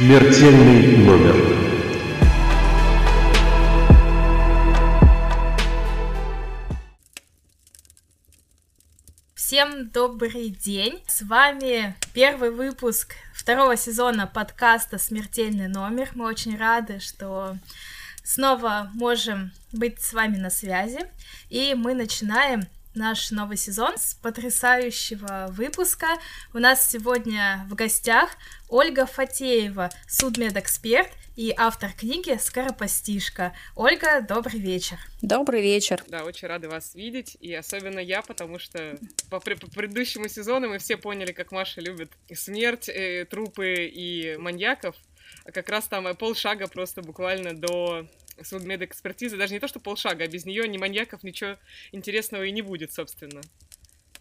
Смертельный номер. Всем добрый день! С вами первый выпуск второго сезона подкаста «Смертельный номер». Мы очень рады, что снова можем быть с вами на связи. И мы начинаем наш новый сезон с потрясающего выпуска. У нас сегодня в гостях Ольга Фатеева, судмедэксперт и автор книги «Скоропостишка». Ольга, добрый вечер. Добрый вечер. Да, очень рады вас видеть, и особенно я, потому что по, по предыдущему сезону мы все поняли, как Маша любит смерть, э, трупы и маньяков, а как раз там полшага просто буквально до судмедэкспертизы, даже не то, что полшага, а без нее ни маньяков, ничего интересного и не будет, собственно.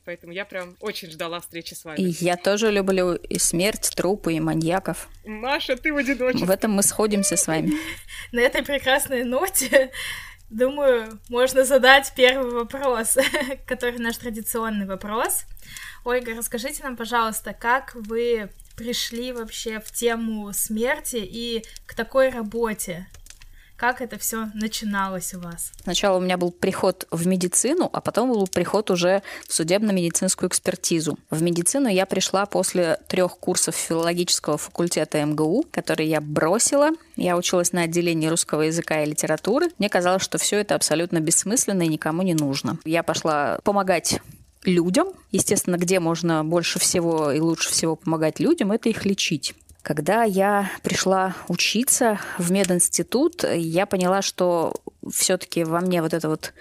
Поэтому я прям очень ждала встречи с вами. И я тоже люблю и смерть, трупы, и маньяков. Маша, ты в одиночестве. В этом мы сходимся с вами. На этой прекрасной ноте Думаю, можно задать первый вопрос, который наш традиционный вопрос. Ольга, расскажите нам, пожалуйста, как вы пришли вообще в тему смерти и к такой работе? Как это все начиналось у вас? Сначала у меня был приход в медицину, а потом был приход уже в судебно-медицинскую экспертизу. В медицину я пришла после трех курсов филологического факультета МГУ, которые я бросила. Я училась на отделении русского языка и литературы. Мне казалось, что все это абсолютно бессмысленно и никому не нужно. Я пошла помогать людям. Естественно, где можно больше всего и лучше всего помогать людям, это их лечить. Когда я пришла учиться в мединститут, я поняла, что все-таки во мне вот это вот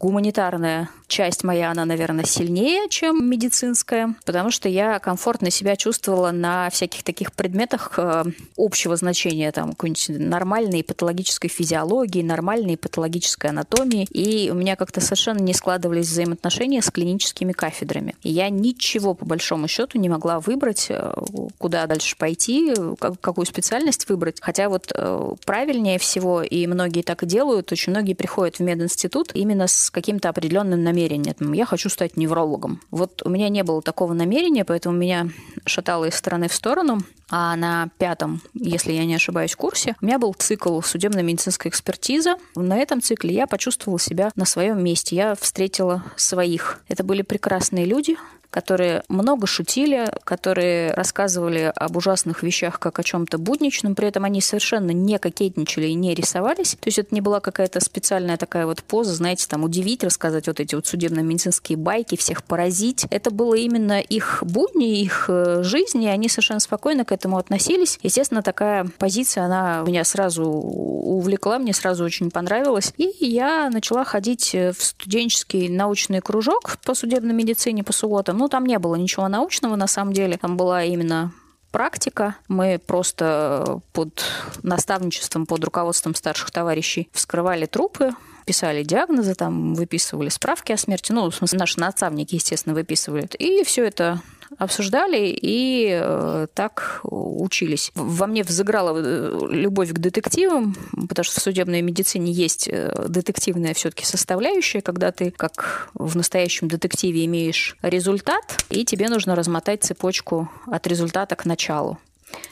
гуманитарная часть моя, она, наверное, сильнее, чем медицинская, потому что я комфортно себя чувствовала на всяких таких предметах э, общего значения, там, какой-нибудь нормальной патологической физиологии, нормальной патологической анатомии, и у меня как-то совершенно не складывались взаимоотношения с клиническими кафедрами. Я ничего, по большому счету, не могла выбрать, э, куда дальше пойти, какую специальность выбрать. Хотя вот э, правильнее всего, и многие так и делают, очень многие приходят в мединститут именно с каким-то определенным намерением. Я хочу стать неврологом. Вот у меня не было такого намерения, поэтому меня шатало из стороны в сторону. А на пятом, если я не ошибаюсь, курсе у меня был цикл судебно-медицинская экспертиза. На этом цикле я почувствовала себя на своем месте. Я встретила своих. Это были прекрасные люди, которые много шутили, которые рассказывали об ужасных вещах как о чем-то будничном, при этом они совершенно не кокетничали и не рисовались. То есть это не была какая-то специальная такая вот поза, знаете, там удивить, рассказать вот эти вот судебно-медицинские байки, всех поразить. Это было именно их будни, их э, жизни, и они совершенно спокойно к этому относились. Естественно, такая позиция, она меня сразу увлекла, мне сразу очень понравилась. И я начала ходить в студенческий научный кружок по судебной медицине по субботам. Ну, там не было ничего научного на самом деле. Там была именно практика. Мы просто под наставничеством, под руководством старших товарищей вскрывали трупы, писали диагнозы, там выписывали справки о смерти. Ну, в смысле, наши наставники, естественно, выписывали. И все это обсуждали и э, так учились. Во мне взыграла э, любовь к детективам, потому что в судебной медицине есть э, детективная все-таки составляющая, когда ты, как в настоящем детективе, имеешь результат, и тебе нужно размотать цепочку от результата к началу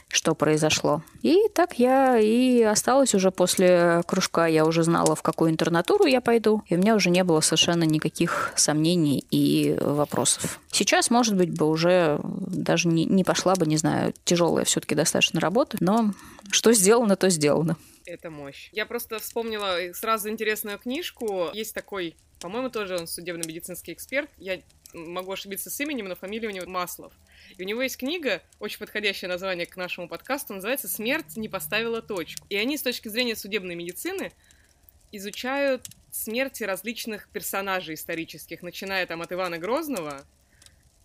что произошло. И так я и осталась уже после кружка. Я уже знала, в какую интернатуру я пойду, и у меня уже не было совершенно никаких сомнений и вопросов. Сейчас, может быть, бы уже даже не, не пошла бы, не знаю, тяжелая все-таки достаточно работа, но что сделано, то сделано. Это мощь. Я просто вспомнила сразу интересную книжку. Есть такой, по-моему, тоже он судебно-медицинский эксперт. Я могу ошибиться с именем, но фамилия у него Маслов. И у него есть книга, очень подходящее название к нашему подкасту, называется «Смерть не поставила точку». И они с точки зрения судебной медицины изучают смерти различных персонажей исторических, начиная там от Ивана Грозного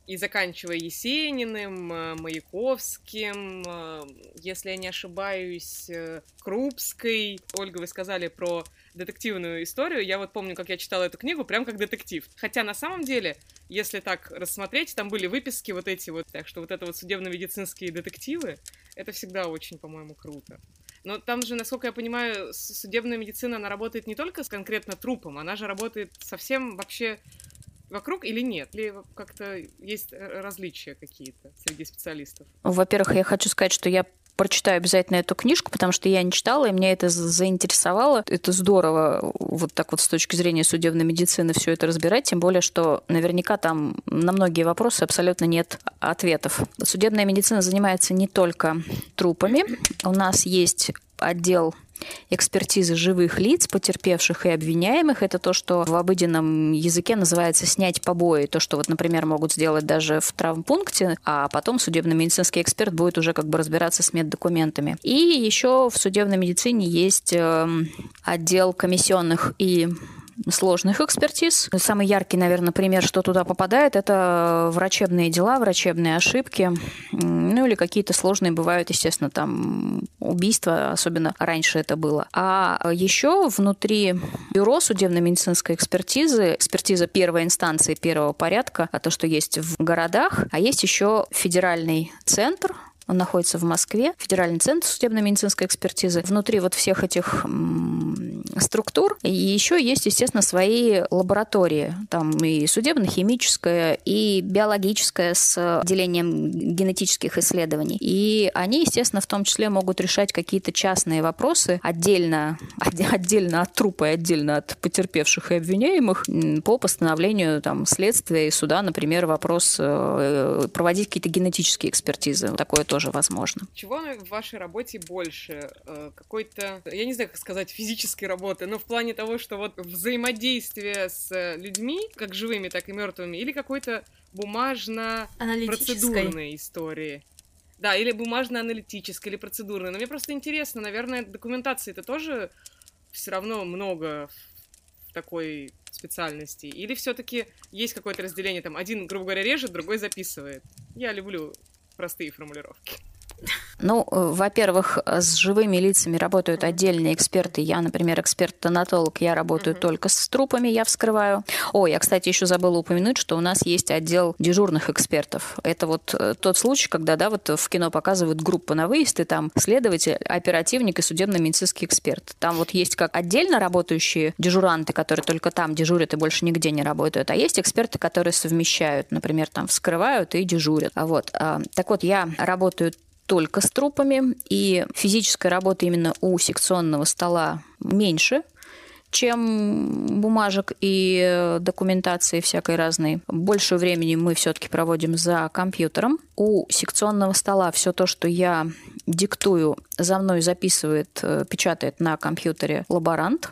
и заканчивая Есениным, э, Маяковским, э, если я не ошибаюсь, э, Крупской. Ольга, вы сказали про детективную историю. Я вот помню, как я читала эту книгу, прям как детектив. Хотя на самом деле, если так рассмотреть, там были выписки вот эти вот, так что вот это вот судебно-медицинские детективы, это всегда очень, по-моему, круто. Но там же, насколько я понимаю, судебная медицина, она работает не только с конкретно трупом, она же работает совсем вообще вокруг или нет? Или как-то есть различия какие-то среди специалистов? Во-первых, я хочу сказать, что я прочитаю обязательно эту книжку, потому что я не читала, и меня это заинтересовало. Это здорово вот так вот с точки зрения судебной медицины все это разбирать, тем более, что наверняка там на многие вопросы абсолютно нет ответов. Судебная медицина занимается не только трупами. У нас есть отдел экспертизы живых лиц, потерпевших и обвиняемых. Это то, что в обыденном языке называется снять побои. То, что вот, например, могут сделать даже в травмпункте, а потом судебно-медицинский эксперт будет уже как бы разбираться с меддокументами. И еще в судебной медицине есть эм, отдел комиссионных и сложных экспертиз. Самый яркий, наверное, пример, что туда попадает, это врачебные дела, врачебные ошибки, ну или какие-то сложные бывают, естественно, там убийства, особенно раньше это было. А еще внутри бюро судебно-медицинской экспертизы, экспертиза первой инстанции, первого порядка, а то, что есть в городах, а есть еще федеральный центр он находится в Москве, Федеральный центр судебно-медицинской экспертизы. Внутри вот всех этих структур и еще есть, естественно, свои лаборатории. Там и судебно-химическая, и биологическая с отделением генетических исследований. И они, естественно, в том числе могут решать какие-то частные вопросы отдельно, отдельно от трупа и отдельно от потерпевших и обвиняемых по постановлению там, следствия и суда, например, вопрос э, проводить какие-то генетические экспертизы. Такое тоже тоже возможно. Чего в вашей работе больше? Э, какой-то, я не знаю, как сказать, физической работы, но в плане того, что вот взаимодействие с людьми, как живыми, так и мертвыми, или какой-то бумажно-процедурной истории? Да, или бумажно-аналитической, или процедурной. Но мне просто интересно, наверное, документации это тоже все равно много в такой специальности? Или все-таки есть какое-то разделение, там, один, грубо говоря, режет, другой записывает? Я люблю простые формулировки. Ну, во-первых, с живыми лицами работают отдельные эксперты. Я, например, эксперт-тонатолог, я работаю uh-huh. только с трупами, я вскрываю. О, я, кстати, еще забыла упомянуть, что у нас есть отдел дежурных экспертов. Это вот э, тот случай, когда, да, вот в кино показывают группу на выезд, и там следователь, оперативник и судебно-медицинский эксперт. Там вот есть как отдельно работающие дежуранты, которые только там дежурят и больше нигде не работают, а есть эксперты, которые совмещают, например, там вскрывают и дежурят. А вот, а, так вот, я работаю только с трупами, и физическая работа именно у секционного стола меньше, чем бумажек и документации всякой разной. Больше времени мы все-таки проводим за компьютером. У секционного стола все то, что я диктую, за мной записывает, э, печатает на компьютере лаборант.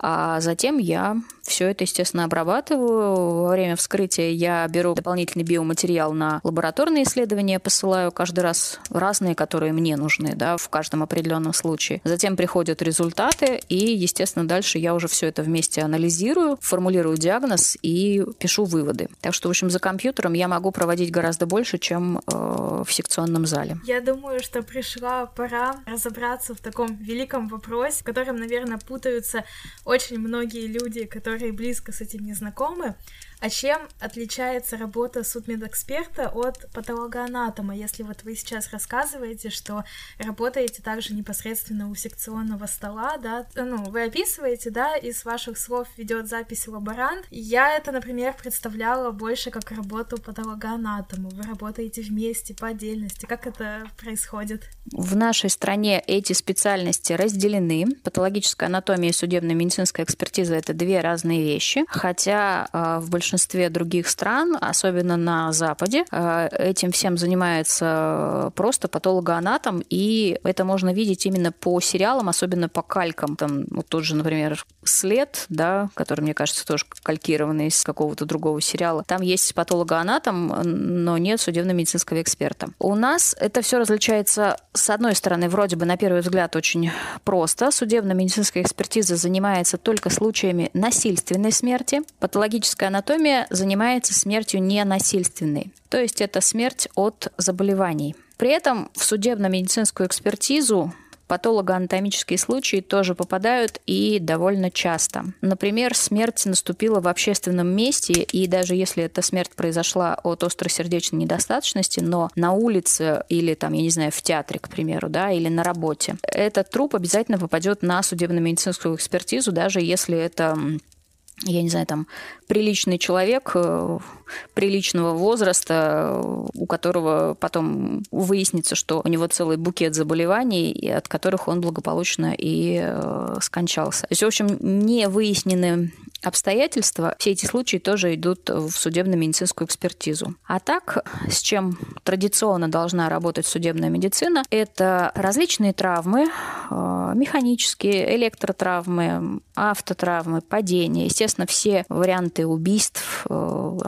А затем я все это, естественно, обрабатываю. Во время вскрытия я беру дополнительный биоматериал на лабораторные исследования, посылаю каждый раз разные, которые мне нужны, да, в каждом определенном случае. Затем приходят результаты, и, естественно, дальше я уже все это вместе анализирую, формулирую диагноз и пишу выводы. Так что, в общем, за компьютером я могу проводить гораздо больше, чем э, в секционном зале. Я думаю, что пришла пора разобраться в таком великом вопросе, в котором, наверное, путаются очень многие люди, которые близко с этим не знакомы, а чем отличается работа судмедэксперта от патологоанатома, если вот вы сейчас рассказываете, что работаете также непосредственно у секционного стола, да, ну, вы описываете, да, из ваших слов ведет запись лаборант. Я это, например, представляла больше как работу патологоанатома. Вы работаете вместе, по отдельности. Как это происходит? В нашей стране эти специальности разделены. Патологическая анатомия и судебно-медицинская экспертиза — это две разные вещи, хотя э, в большинстве большинстве других стран, особенно на Западе, э, этим всем занимается просто патологоанатом, и это можно видеть именно по сериалам, особенно по калькам. Там вот тот же, например, «След», да, который, мне кажется, тоже калькированный из какого-то другого сериала. Там есть патологоанатом, но нет судебно-медицинского эксперта. У нас это все различается, с одной стороны, вроде бы на первый взгляд очень просто. Судебно-медицинская экспертиза занимается только случаями насильственной смерти. Патологическая анатомия Анатомия занимается смертью ненасильственной, то есть это смерть от заболеваний. При этом в судебно-медицинскую экспертизу патологоанатомические случаи тоже попадают и довольно часто. Например, смерть наступила в общественном месте, и даже если эта смерть произошла от остросердечной недостаточности, но на улице или там, я не знаю, в театре, к примеру, да, или на работе, этот труп обязательно попадет на судебно-медицинскую экспертизу, даже если это я не знаю, там, приличный человек э, приличного возраста, у которого потом выяснится, что у него целый букет заболеваний, от которых он благополучно и э, скончался. То есть, в общем, не выяснены обстоятельства, все эти случаи тоже идут в судебно-медицинскую экспертизу. А так, с чем традиционно должна работать судебная медицина, это различные травмы, э, механические, электротравмы, автотравмы, падения, естественно, все варианты убийств, э,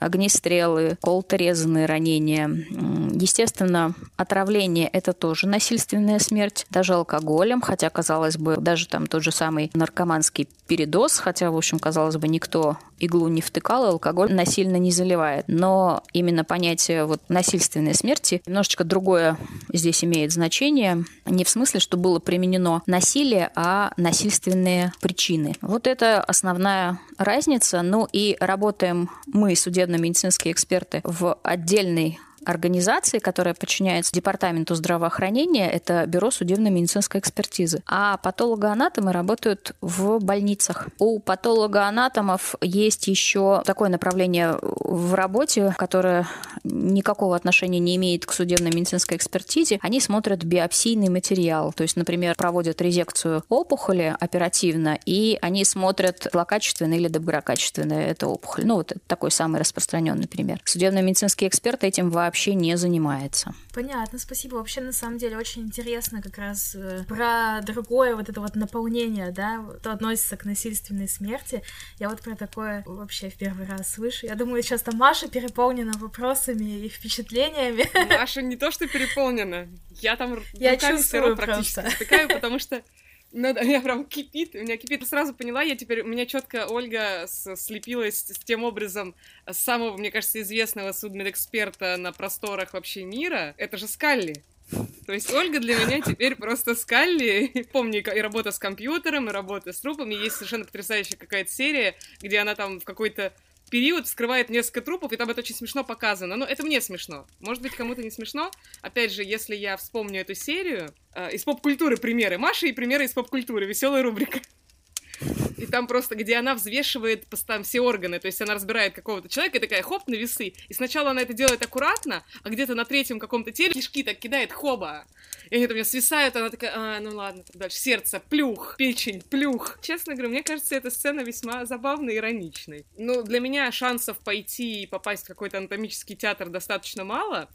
огнестрелы, колторезанные ранения. Естественно, отравление – это тоже насильственная смерть, даже алкоголем, хотя, казалось бы, даже там тот же самый наркоманский передоз, хотя, в общем, казалось бы, никто иглу не втыкал, алкоголь насильно не заливает. Но именно понятие вот насильственной смерти немножечко другое здесь имеет значение. Не в смысле, что было применено насилие, а насильственные причины. Вот это основная разница. Ну и работаем мы, судебно-медицинские эксперты, в отдельной организации, которая подчиняется Департаменту здравоохранения, это Бюро судебно-медицинской экспертизы. А патологоанатомы работают в больницах. У патологоанатомов есть еще такое направление в работе, которое никакого отношения не имеет к судебно-медицинской экспертизе. Они смотрят биопсийный материал. То есть, например, проводят резекцию опухоли оперативно, и они смотрят злокачественная или доброкачественная эта опухоль. Ну, вот это такой самый распространенный пример. Судебно-медицинские эксперты этим вообще вообще не занимается. Понятно, спасибо. Вообще, на самом деле, очень интересно как раз э, про другое вот это вот наполнение, да, что относится к насильственной смерти. Я вот про такое вообще в первый раз слышу. Я думаю, сейчас там Маша переполнена вопросами и впечатлениями. Маша не то, что переполнена. Я там я чувствую практически втыкаю, потому что ну да, я прям кипит, у меня кипит. Сразу поняла, я теперь, у меня четко Ольга слепилась с тем образом самого, мне кажется, известного судмедэксперта на просторах вообще мира. Это же Скалли. То есть Ольга для меня теперь просто Скалли. Помню и работа с компьютером, и работа с трупами. Есть совершенно потрясающая какая-то серия, где она там в какой-то период вскрывает несколько трупов, и там это очень смешно показано. Но это мне смешно. Может быть, кому-то не смешно. Опять же, если я вспомню эту серию, э, из поп-культуры примеры Маши и примеры из поп-культуры. Веселая рубрика. И там просто, где она взвешивает там все органы, то есть она разбирает какого-то человека и такая, хоп, на весы. И сначала она это делает аккуратно, а где-то на третьем каком-то теле кишки так кидает, хоба. И они там меня свисают, она такая, а, ну ладно, так дальше. Сердце, плюх, печень, плюх. Честно говоря, мне кажется, эта сцена весьма забавной и ироничной. Ну, для меня шансов пойти и попасть в какой-то анатомический театр достаточно мало,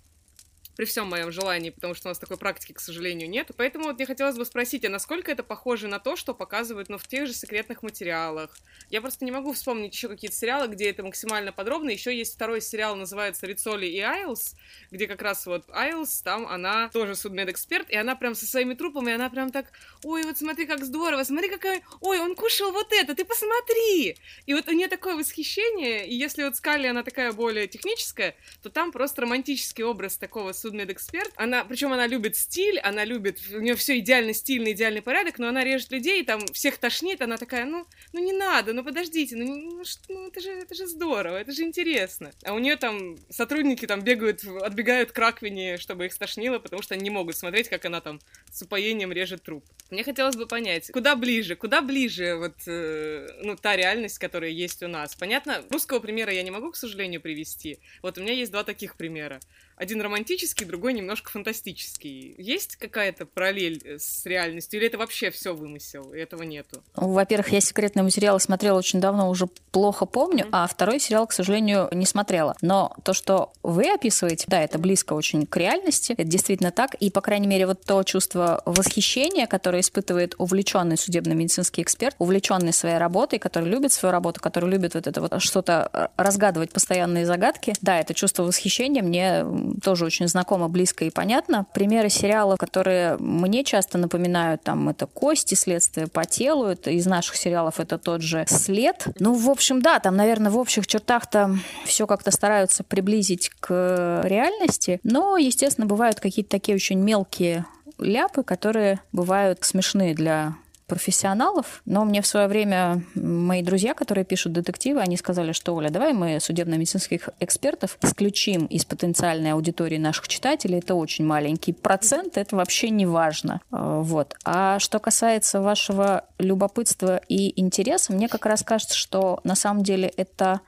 при всем моем желании, потому что у нас такой практики, к сожалению, нет. Поэтому вот мне хотелось бы спросить, а насколько это похоже на то, что показывают, ну, в тех же секретных материалах? Я просто не могу вспомнить еще какие-то сериалы, где это максимально подробно. Еще есть второй сериал, называется «Рицоли и Айлс», где как раз вот Айлс, там она тоже судмедэксперт, и она прям со своими трупами, она прям так, ой, вот смотри, как здорово, смотри, какой, ой, он кушал вот это, ты посмотри! И вот у нее такое восхищение, и если вот Скалли, она такая более техническая, то там просто романтический образ такого судмедэксперт. Она, причем она любит стиль, она любит, у нее все идеально стильный, идеальный порядок, но она режет людей, там всех тошнит, она такая, ну, ну не надо, ну подождите, ну, ну, ну это же, это же здорово, это же интересно. А у нее там сотрудники там бегают, отбегают к раковине, чтобы их стошнило, потому что они не могут смотреть, как она там с упоением режет труп. Мне хотелось бы понять, куда ближе, куда ближе вот, э, ну, та реальность, которая есть у нас. Понятно, русского примера я не могу, к сожалению, привести. Вот у меня есть два таких примера. Один романтический, другой немножко фантастический. Есть какая-то параллель э, с реальностью, или это вообще все вымысел, и этого нету? Во-первых, я секретные материалы смотрела очень давно, уже плохо помню, mm-hmm. а второй сериал, к сожалению, не смотрела. Но то, что вы описываете, да, это близко очень к реальности, это действительно так, и, по крайней мере, вот то чувство восхищения, которое испытывает увлеченный судебно-медицинский эксперт, увлеченный своей работой, который любит свою работу, который любит вот это вот что-то э, разгадывать постоянные загадки, да, это чувство восхищения мне тоже очень знакомо, близко и понятно. Примеры сериалов, которые мне часто напоминают, там, это «Кости», «Следствие по телу», это из наших сериалов это тот же «След». Ну, в общем, да, там, наверное, в общих чертах-то все как-то стараются приблизить к реальности, но, естественно, бывают какие-то такие очень мелкие ляпы, которые бывают смешные для профессионалов, но мне в свое время мои друзья, которые пишут детективы, они сказали, что, Оля, давай мы судебно-медицинских экспертов исключим из потенциальной аудитории наших читателей. Это очень маленький процент, это вообще не важно. А, вот. А что касается вашего любопытства и интереса, мне как раз кажется, что на самом деле это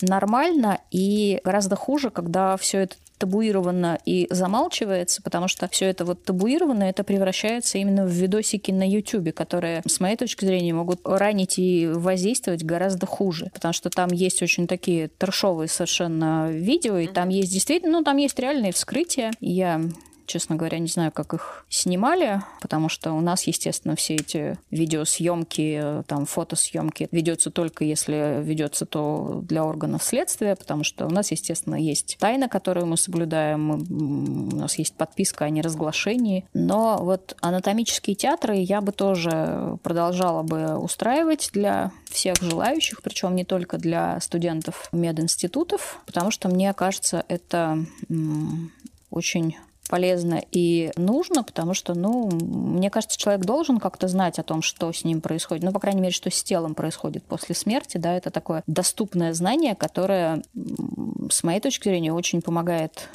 нормально и гораздо хуже, когда все это табуировано и замалчивается, потому что все это вот табуировано, это превращается именно в видосики на YouTube, которые, с моей точки зрения, могут ранить и воздействовать гораздо хуже, потому что там есть очень такие трешовые совершенно видео, и там есть действительно, ну, там есть реальные вскрытия. Я честно говоря, не знаю, как их снимали, потому что у нас, естественно, все эти видеосъемки, там, фотосъемки ведется только если ведется то для органов следствия, потому что у нас, естественно, есть тайна, которую мы соблюдаем, у нас есть подписка о неразглашении. Но вот анатомические театры я бы тоже продолжала бы устраивать для всех желающих, причем не только для студентов мединститутов, потому что мне кажется, это очень полезно и нужно, потому что, ну, мне кажется, человек должен как-то знать о том, что с ним происходит. Ну, по крайней мере, что с телом происходит после смерти, да, это такое доступное знание, которое, с моей точки зрения, очень помогает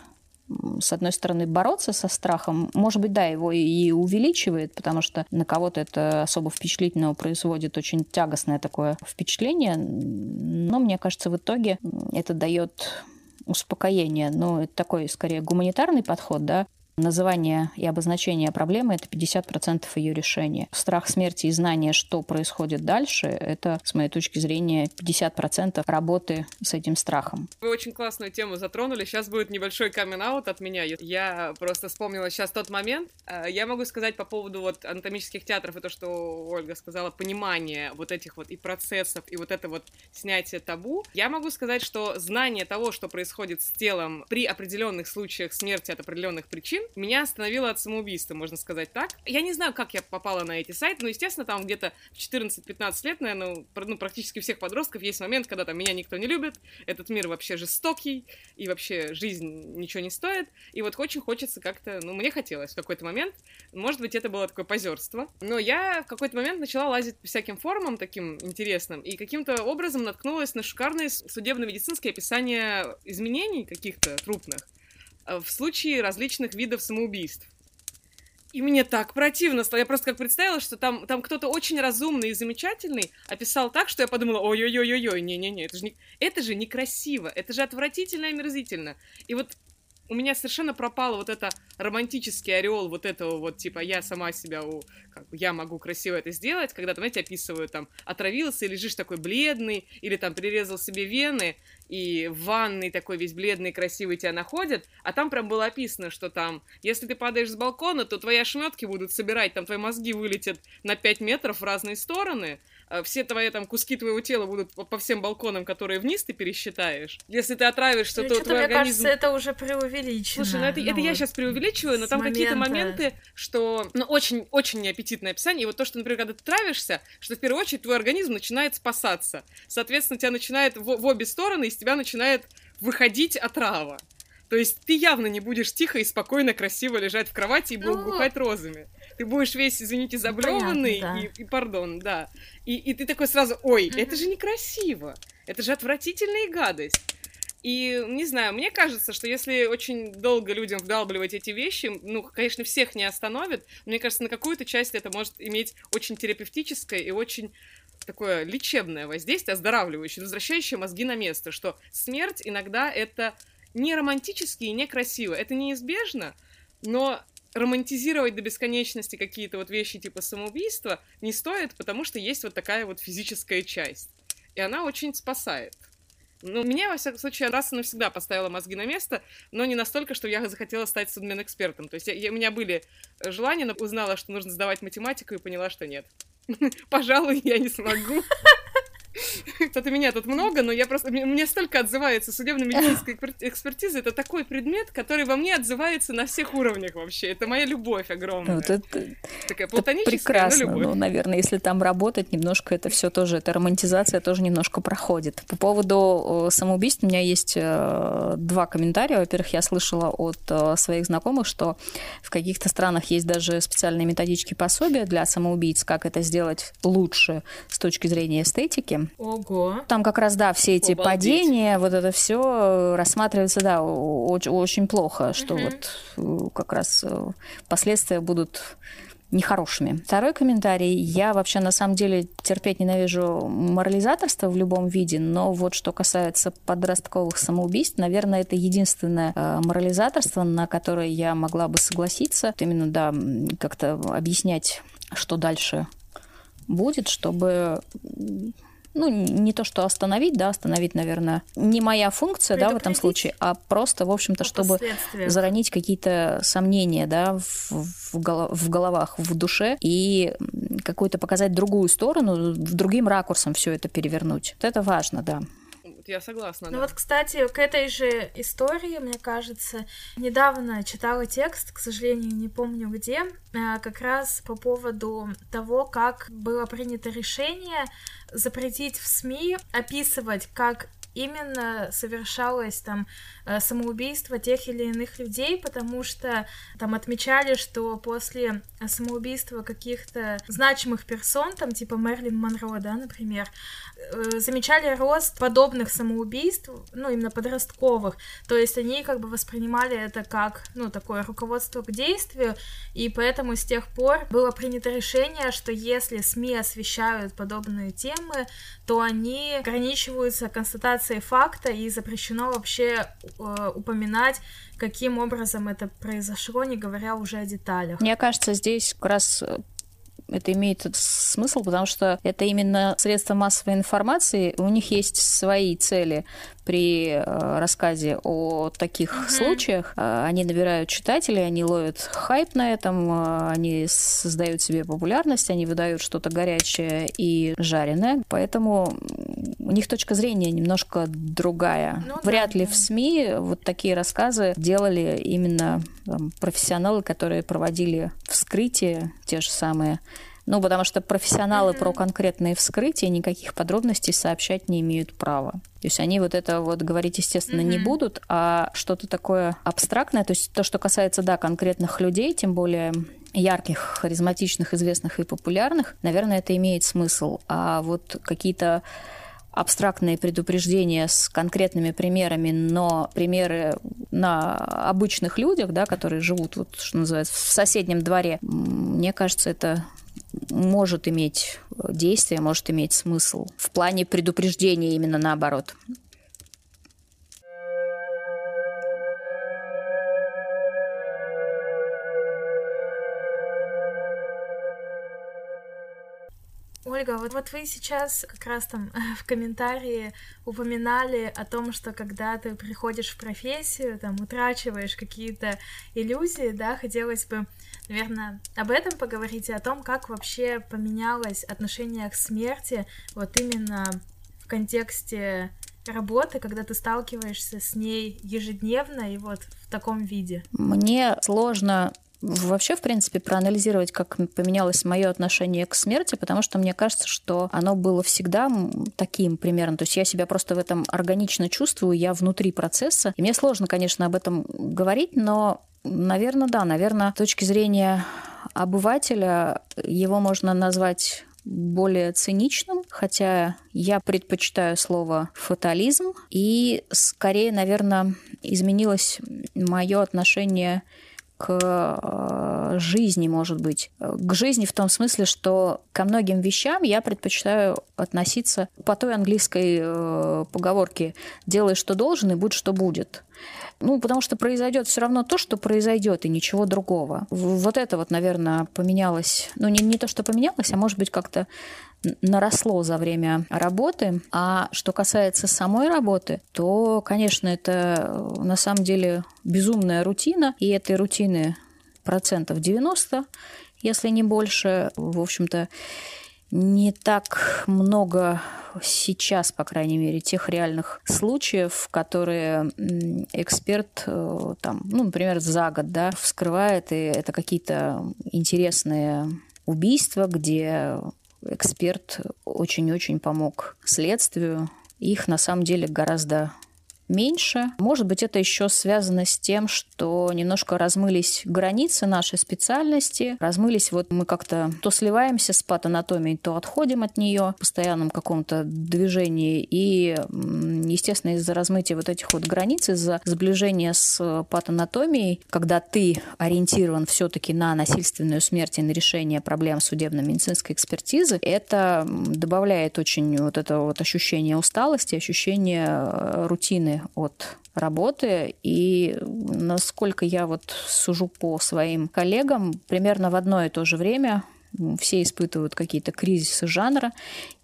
с одной стороны, бороться со страхом, может быть, да, его и увеличивает, потому что на кого-то это особо впечатлительного производит очень тягостное такое впечатление, но мне кажется, в итоге это дает успокоение, но это такой скорее гуманитарный подход, да, Называние и обозначение проблемы – это 50% ее решения. Страх смерти и знание, что происходит дальше – это, с моей точки зрения, 50% работы с этим страхом. Вы очень классную тему затронули. Сейчас будет небольшой камин от меня. Я просто вспомнила сейчас тот момент. Э, я могу сказать по поводу вот анатомических театров и то, что Ольга сказала, понимание вот этих вот и процессов, и вот это вот снятие табу. Я могу сказать, что знание того, что происходит с телом при определенных случаях смерти от определенных причин, меня остановило от самоубийства, можно сказать так. Я не знаю, как я попала на эти сайты, но, естественно, там где-то в 14-15 лет, наверное, ну, практически всех подростков есть момент, когда там меня никто не любит, этот мир вообще жестокий, и вообще жизнь ничего не стоит, и вот очень хочется как-то, ну, мне хотелось в какой-то момент, может быть, это было такое позерство, но я в какой-то момент начала лазить по всяким форумам таким интересным, и каким-то образом наткнулась на шикарные судебно-медицинские описания изменений каких-то крупных, Э, в случае различных видов самоубийств. И мне так противно стало. Я просто как представила, что там, там кто-то очень разумный и замечательный описал так, что я подумала, ой-ой-ой-ой, не-не-не, это же, не... это же некрасиво, это же отвратительно и омерзительно. И вот у меня совершенно пропал вот это романтический ореол вот этого вот, типа, я сама себя, у, как я могу красиво это сделать, когда, там, знаете, описывают, там, отравился и лежишь такой бледный, или там прирезал себе вены, и в ванной такой весь бледный, красивый тебя находят, а там прям было описано, что там, если ты падаешь с балкона, то твои ошметки будут собирать, там твои мозги вылетят на 5 метров в разные стороны, все твои там куски твоего тела будут по всем балконам, которые вниз ты пересчитаешь. Если ты отравишься, ну, то твой мне организм... кажется, это уже преувеличено. Слушай, ну это, ну, это я сейчас преувеличиваю, но там какие-то моменты, что... Ну, очень-очень неаппетитное описание. И вот то, что, например, когда ты травишься, что в первую очередь твой организм начинает спасаться. Соответственно, тебя начинает в, в обе стороны, из тебя начинает выходить отрава. То есть ты явно не будешь тихо и спокойно, красиво лежать в кровати и ну... бухать розами ты будешь весь, извините, заблеванный, да. и, и, пардон, да. И, и ты такой сразу, ой, это же некрасиво, это же отвратительная гадость. И, не знаю, мне кажется, что если очень долго людям вдалбливать эти вещи, ну, конечно, всех не остановит, но мне кажется, на какую-то часть это может иметь очень терапевтическое и очень такое лечебное воздействие, оздоравливающее, возвращающее мозги на место, что смерть иногда это не романтически и не красиво, это неизбежно, но романтизировать до бесконечности какие-то вот вещи типа самоубийства не стоит, потому что есть вот такая вот физическая часть. И она очень спасает. Ну, меня, во всяком случае, раз и навсегда поставила мозги на место, но не настолько, что я захотела стать судмедэкспертом. То есть я, я, у меня были желания, но узнала, что нужно сдавать математику и поняла, что нет. Пожалуй, я не смогу. Кстати, меня тут много, но я просто... Мне столько отзывается судебно-медицинская экспертиза. Это такой предмет, который во мне отзывается на всех уровнях вообще. Это моя любовь огромная. Вот это, Такая платоническая, прекрасно. любовь. Ну, наверное, если там работать, немножко это все тоже, эта романтизация тоже немножко проходит. По поводу самоубийств у меня есть э, два комментария. Во-первых, я слышала от э, своих знакомых, что в каких-то странах есть даже специальные методички пособия для самоубийц, как это сделать лучше с точки зрения эстетики. Ого. Там как раз, да, все эти Обалдеть. падения, вот это все рассматривается, да, очень, очень плохо, что угу. вот как раз э, последствия будут нехорошими. Второй комментарий. Я вообще на самом деле терпеть ненавижу морализаторство в любом виде, но вот что касается подростковых самоубийств, наверное, это единственное э, морализаторство, на которое я могла бы согласиться. Именно, да, как-то объяснять, что дальше будет, чтобы ну, не то, что остановить, да, остановить, наверное, не моя функция, да, в этом случае, а просто, в общем-то, чтобы заронить какие-то сомнения, да, в, в, голов, в головах, в душе и какую-то показать другую сторону, другим ракурсом все это перевернуть. Вот это важно, да я согласна. Ну да. вот, кстати, к этой же истории, мне кажется, недавно читала текст, к сожалению, не помню где, а, как раз по поводу того, как было принято решение запретить в СМИ описывать, как именно совершалось там э, самоубийство тех или иных людей, потому что там отмечали, что после самоубийства каких-то значимых персон, там типа Мерлин Монро, да, например, э, замечали рост подобных самоубийств, ну, именно подростковых, то есть они как бы воспринимали это как, ну, такое руководство к действию, и поэтому с тех пор было принято решение, что если СМИ освещают подобные темы, то они ограничиваются констатацией факта и запрещено вообще э, упоминать, каким образом это произошло, не говоря уже о деталях. Мне кажется, здесь как раз э, это имеет смысл, потому что это именно средства массовой информации, у них есть свои цели при э, рассказе о таких mm-hmm. случаях. Э, они набирают читателей, они ловят хайп на этом, э, они создают себе популярность, они выдают что-то горячее и жареное. Поэтому у них точка зрения немножко другая. Ну, Вряд да, ли да. в СМИ вот такие рассказы делали именно там, профессионалы, которые проводили вскрытие, те же самые ну, потому что профессионалы mm-hmm. про конкретные вскрытия никаких подробностей сообщать не имеют права. То есть они вот это вот говорить, естественно, mm-hmm. не будут, а что-то такое абстрактное, то есть то, что касается, да, конкретных людей, тем более ярких, харизматичных, известных и популярных, наверное, это имеет смысл. А вот какие-то абстрактные предупреждения с конкретными примерами, но примеры на обычных людях, да, которые живут, вот, что называется, в соседнем дворе, мне кажется, это может иметь действие, может иметь смысл в плане предупреждения именно наоборот. Ольга, вот, вот вы сейчас как раз там в комментарии упоминали о том, что когда ты приходишь в профессию, там утрачиваешь какие-то иллюзии, да, хотелось бы, наверное, об этом поговорить и о том, как вообще поменялось отношение к смерти вот именно в контексте работы, когда ты сталкиваешься с ней ежедневно и вот в таком виде? Мне сложно вообще, в принципе, проанализировать, как поменялось мое отношение к смерти, потому что мне кажется, что оно было всегда таким примерно. То есть я себя просто в этом органично чувствую, я внутри процесса. И мне сложно, конечно, об этом говорить, но, наверное, да, наверное, с точки зрения обывателя его можно назвать более циничным, хотя я предпочитаю слово фатализм, и скорее, наверное, изменилось мое отношение к э, жизни, может быть. К жизни в том смысле, что ко многим вещам я предпочитаю относиться по той английской э, поговорке «делай, что должен, и будь, что будет». Ну, потому что произойдет все равно то, что произойдет, и ничего другого. Вот это вот, наверное, поменялось. Ну, не, не то, что поменялось, а может быть, как-то наросло за время работы. А что касается самой работы, то, конечно, это на самом деле безумная рутина, и этой рутины процентов 90, если не больше. В общем-то, не так много сейчас, по крайней мере, тех реальных случаев, которые эксперт э, там, ну, например, за год, да, вскрывает, и это какие-то интересные убийства, где эксперт очень-очень помог следствию. Их на самом деле гораздо меньше. Может быть, это еще связано с тем, что немножко размылись границы нашей специальности, размылись вот мы как-то то сливаемся с патанатомией, то отходим от нее в постоянном каком-то движении. И, естественно, из-за размытия вот этих вот границ, из-за сближения с патанатомией, когда ты ориентирован все-таки на насильственную смерть и на решение проблем судебно-медицинской экспертизы, это добавляет очень вот это вот ощущение усталости, ощущение э, от работы. И насколько я вот сужу по своим коллегам, примерно в одно и то же время все испытывают какие-то кризисы жанра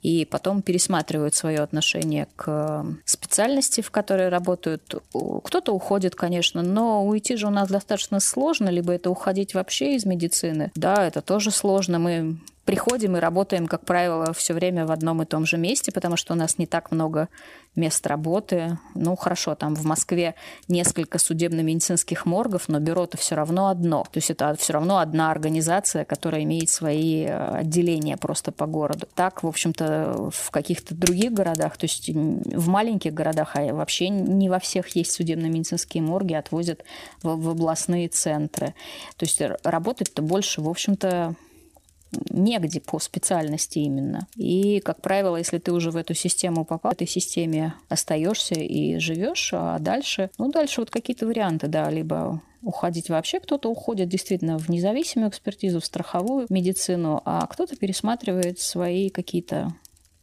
и потом пересматривают свое отношение к специальности, в которой работают. Кто-то уходит, конечно, но уйти же у нас достаточно сложно, либо это уходить вообще из медицины. Да, это тоже сложно. Мы приходим и работаем, как правило, все время в одном и том же месте, потому что у нас не так много мест работы. Ну, хорошо, там в Москве несколько судебно-медицинских моргов, но бюро-то все равно одно. То есть это все равно одна организация, которая имеет свои э, отделения просто по городу. Так, в общем-то, в каких-то других городах, то есть в маленьких городах, а вообще не во всех есть судебно-медицинские морги, отвозят в, в областные центры. То есть работать-то больше, в общем-то, негде по специальности именно. И, как правило, если ты уже в эту систему попал, в этой системе остаешься и живешь, а дальше, ну, дальше вот какие-то варианты, да, либо уходить вообще, кто-то уходит действительно в независимую экспертизу, в страховую медицину, а кто-то пересматривает свои какие-то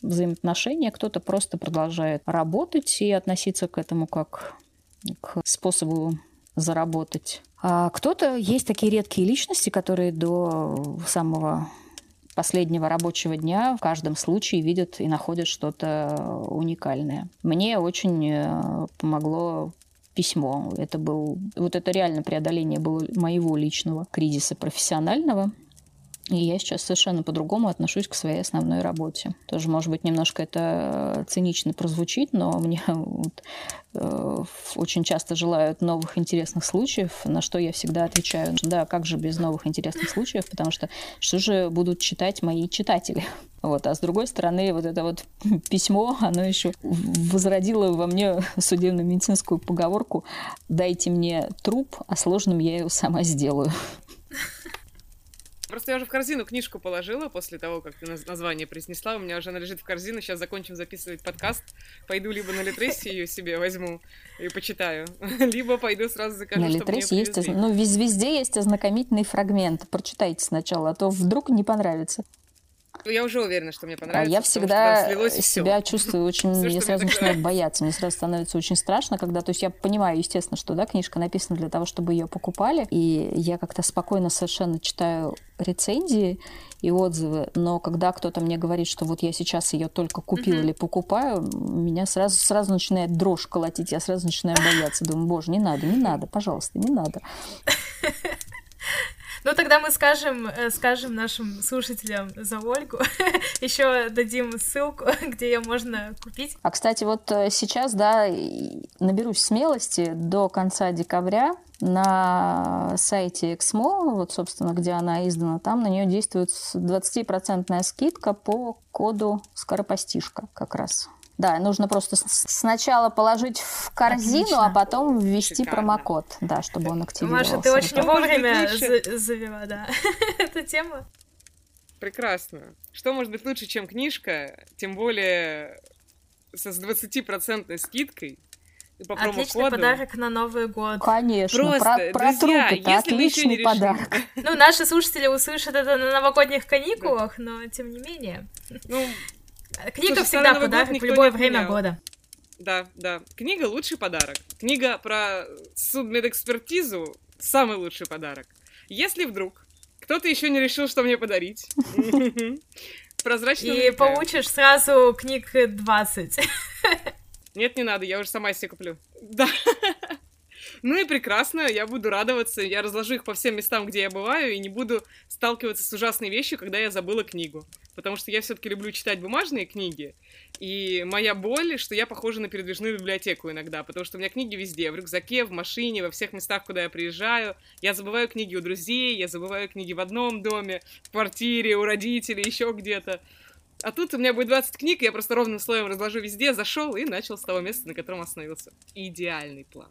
взаимоотношения, кто-то просто продолжает работать и относиться к этому как к способу заработать. А кто-то есть такие редкие личности, которые до самого последнего рабочего дня в каждом случае видят и находят что-то уникальное. Мне очень э, помогло письмо. Это был, вот это реально преодоление было моего личного кризиса профессионального. И я сейчас совершенно по-другому отношусь к своей основной работе. Тоже, может быть, немножко это э, цинично прозвучит, но мне вот, очень часто желают новых интересных случаев, на что я всегда отвечаю, да, как же без новых интересных случаев, потому что что же будут читать мои читатели? Вот. А с другой стороны, вот это вот письмо, оно еще возродило во мне судебно-медицинскую поговорку «дайте мне труп, а сложным я его сама сделаю». Просто я уже в корзину книжку положила после того, как ты название произнесла. У меня уже она лежит в корзину. Сейчас закончим записывать подкаст. Пойду либо на Литресе ее себе возьму и почитаю, либо пойду сразу закажу, На Литресе есть, ну, везде есть ознакомительный фрагмент. Прочитайте сначала, а то вдруг не понравится. Я уже уверена, что мне понравится. А я всегда себя чувствую очень... Все, я сразу начинаю бояться. Мне сразу становится очень страшно, когда... То есть я понимаю, естественно, что да, книжка написана для того, чтобы ее покупали. И я как-то спокойно совершенно читаю рецензии и отзывы, но когда кто-то мне говорит, что вот я сейчас ее только купил mm-hmm. или покупаю, меня сразу сразу начинает дрожь колотить, я сразу начинаю бояться, думаю, боже, не надо, не надо, пожалуйста, не надо. Ну, тогда мы скажем, э, скажем нашим слушателям за Ольгу. Еще дадим ссылку, где ее можно купить. А, кстати, вот э, сейчас, да, наберусь смелости до конца декабря на сайте Exmo, вот, собственно, где она издана, там на нее действует 20% скидка по коду скоропостишка как раз. Да, нужно просто сначала положить в корзину, Отлично. а потом ввести Шикарно. промокод, да, чтобы он активировался. Маша, ты очень вовремя завела, да, эту тему. Прекрасно. Что может быть лучше, чем книжка, тем более со 20% скидкой, и по Отличный подарок на Новый год. Конечно, Просто, про, про друзья, трупы это отличный подарок. Ну, наши слушатели услышат это на новогодних каникулах, но тем не менее. Ну, Книга Слушай, всегда подарок в любое время года. Да, да. Книга лучший подарок. Книга про судмедэкспертизу самый лучший подарок. Если вдруг кто-то еще не решил, что мне подарить, прозрачно И получишь сразу книг 20. Нет, не надо, я уже сама себе куплю. Да. Ну и прекрасно, я буду радоваться, я разложу их по всем местам, где я бываю, и не буду сталкиваться с ужасной вещью, когда я забыла книгу. Потому что я все-таки люблю читать бумажные книги, и моя боль, что я похожа на передвижную библиотеку иногда, потому что у меня книги везде, в рюкзаке, в машине, во всех местах, куда я приезжаю. Я забываю книги у друзей, я забываю книги в одном доме, в квартире, у родителей, еще где-то. А тут у меня будет 20 книг, я просто ровным слоем разложу везде, зашел и начал с того места, на котором остановился. Идеальный план.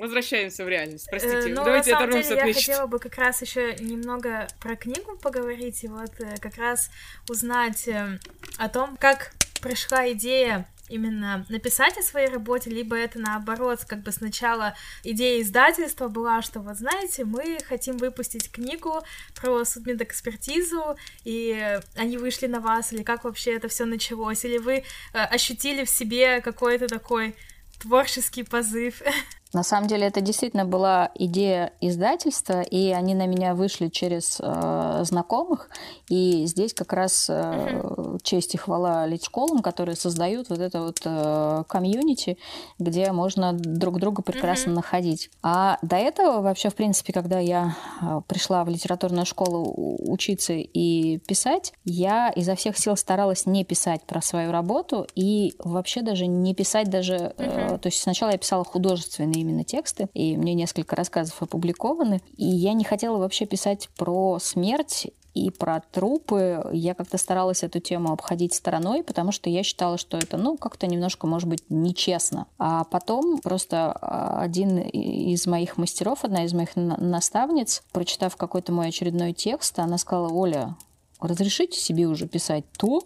Возвращаемся в реальность. Простите, э, ну, давайте на самом оторвемся деле, от я мечт. хотела бы как раз еще немного про книгу поговорить и вот э, как раз узнать э, о том, как пришла идея именно написать о своей работе, либо это наоборот, как бы сначала идея издательства была, что вот знаете, мы хотим выпустить книгу про судмедэкспертизу, и они вышли на вас, или как вообще это все началось, или вы ощутили в себе какой-то такой творческий позыв. На самом деле это действительно была идея издательства, и они на меня вышли через э, знакомых. И здесь как раз э, uh-huh. честь и хвала лид-школам, которые создают вот это вот э, комьюнити, где можно друг друга прекрасно uh-huh. находить. А до этого вообще, в принципе, когда я э, пришла в литературную школу учиться и писать, я изо всех сил старалась не писать про свою работу и вообще даже не писать даже... Uh-huh. Э, то есть сначала я писала художественные именно тексты, и мне несколько рассказов опубликованы. И я не хотела вообще писать про смерть и про трупы я как-то старалась эту тему обходить стороной, потому что я считала, что это, ну, как-то немножко, может быть, нечестно. А потом просто а, один из моих мастеров, одна из моих наставниц, прочитав какой-то мой очередной текст, она сказала, Оля, разрешите себе уже писать то,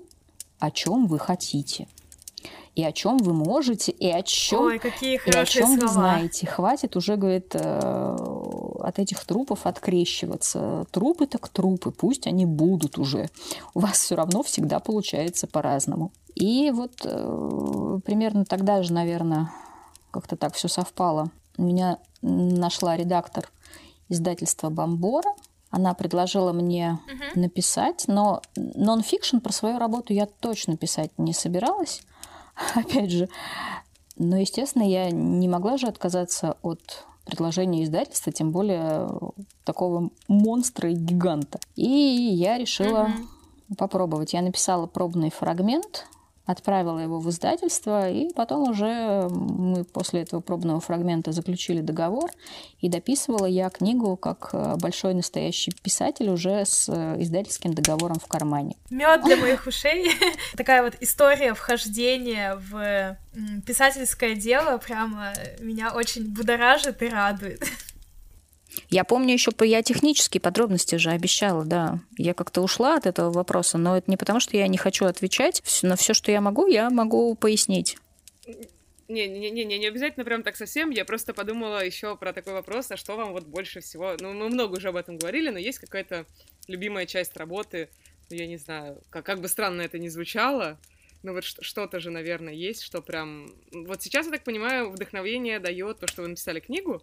о чем вы хотите и о чем вы можете, и о чем, Ой, какие и о чем слова. вы знаете. Хватит уже, говорит, э, от этих трупов открещиваться. Трупы так трупы, пусть они будут уже. У вас все равно всегда получается по-разному. И вот э, примерно тогда же, наверное, как-то так все совпало. Меня нашла редактор издательства Бомбора. Она предложила мне uh-huh. написать, но нон-фикшн про свою работу я точно писать не собиралась. опять же. Но, естественно, я не могла же отказаться от предложения издательства, тем более такого монстра и гиганта. И я решила mm-hmm. попробовать. Я написала пробный фрагмент отправила его в издательство, и потом уже мы после этого пробного фрагмента заключили договор, и дописывала я книгу как э, большой настоящий писатель уже с э, издательским договором в кармане. Мед для моих ушей. Такая вот история вхождения в писательское дело прямо меня очень будоражит и радует. Я помню еще, я технические подробности же обещала, да. Я как-то ушла от этого вопроса, но это не потому, что я не хочу отвечать. На все, что я могу, я могу пояснить. Не-не-не, не обязательно прям так совсем. Я просто подумала еще про такой вопрос, а что вам вот больше всего... Ну, мы много уже об этом говорили, но есть какая-то любимая часть работы, ну, я не знаю, как, как бы странно это ни звучало, но вот что-то же, наверное, есть, что прям... Вот сейчас, я так понимаю, вдохновение дает то, что вы написали книгу,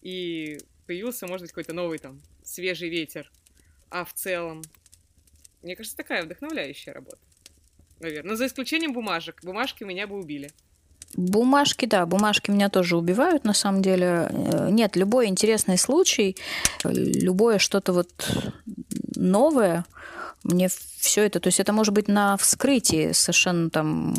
и появился, может быть, какой-то новый там свежий ветер. А в целом, мне кажется, такая вдохновляющая работа. Наверное. Но за исключением бумажек. Бумажки меня бы убили. Бумажки, да, бумажки меня тоже убивают, на самом деле. Э, нет, любой интересный случай, любое что-то вот новое, мне все это, то есть это может быть на вскрытии совершенно там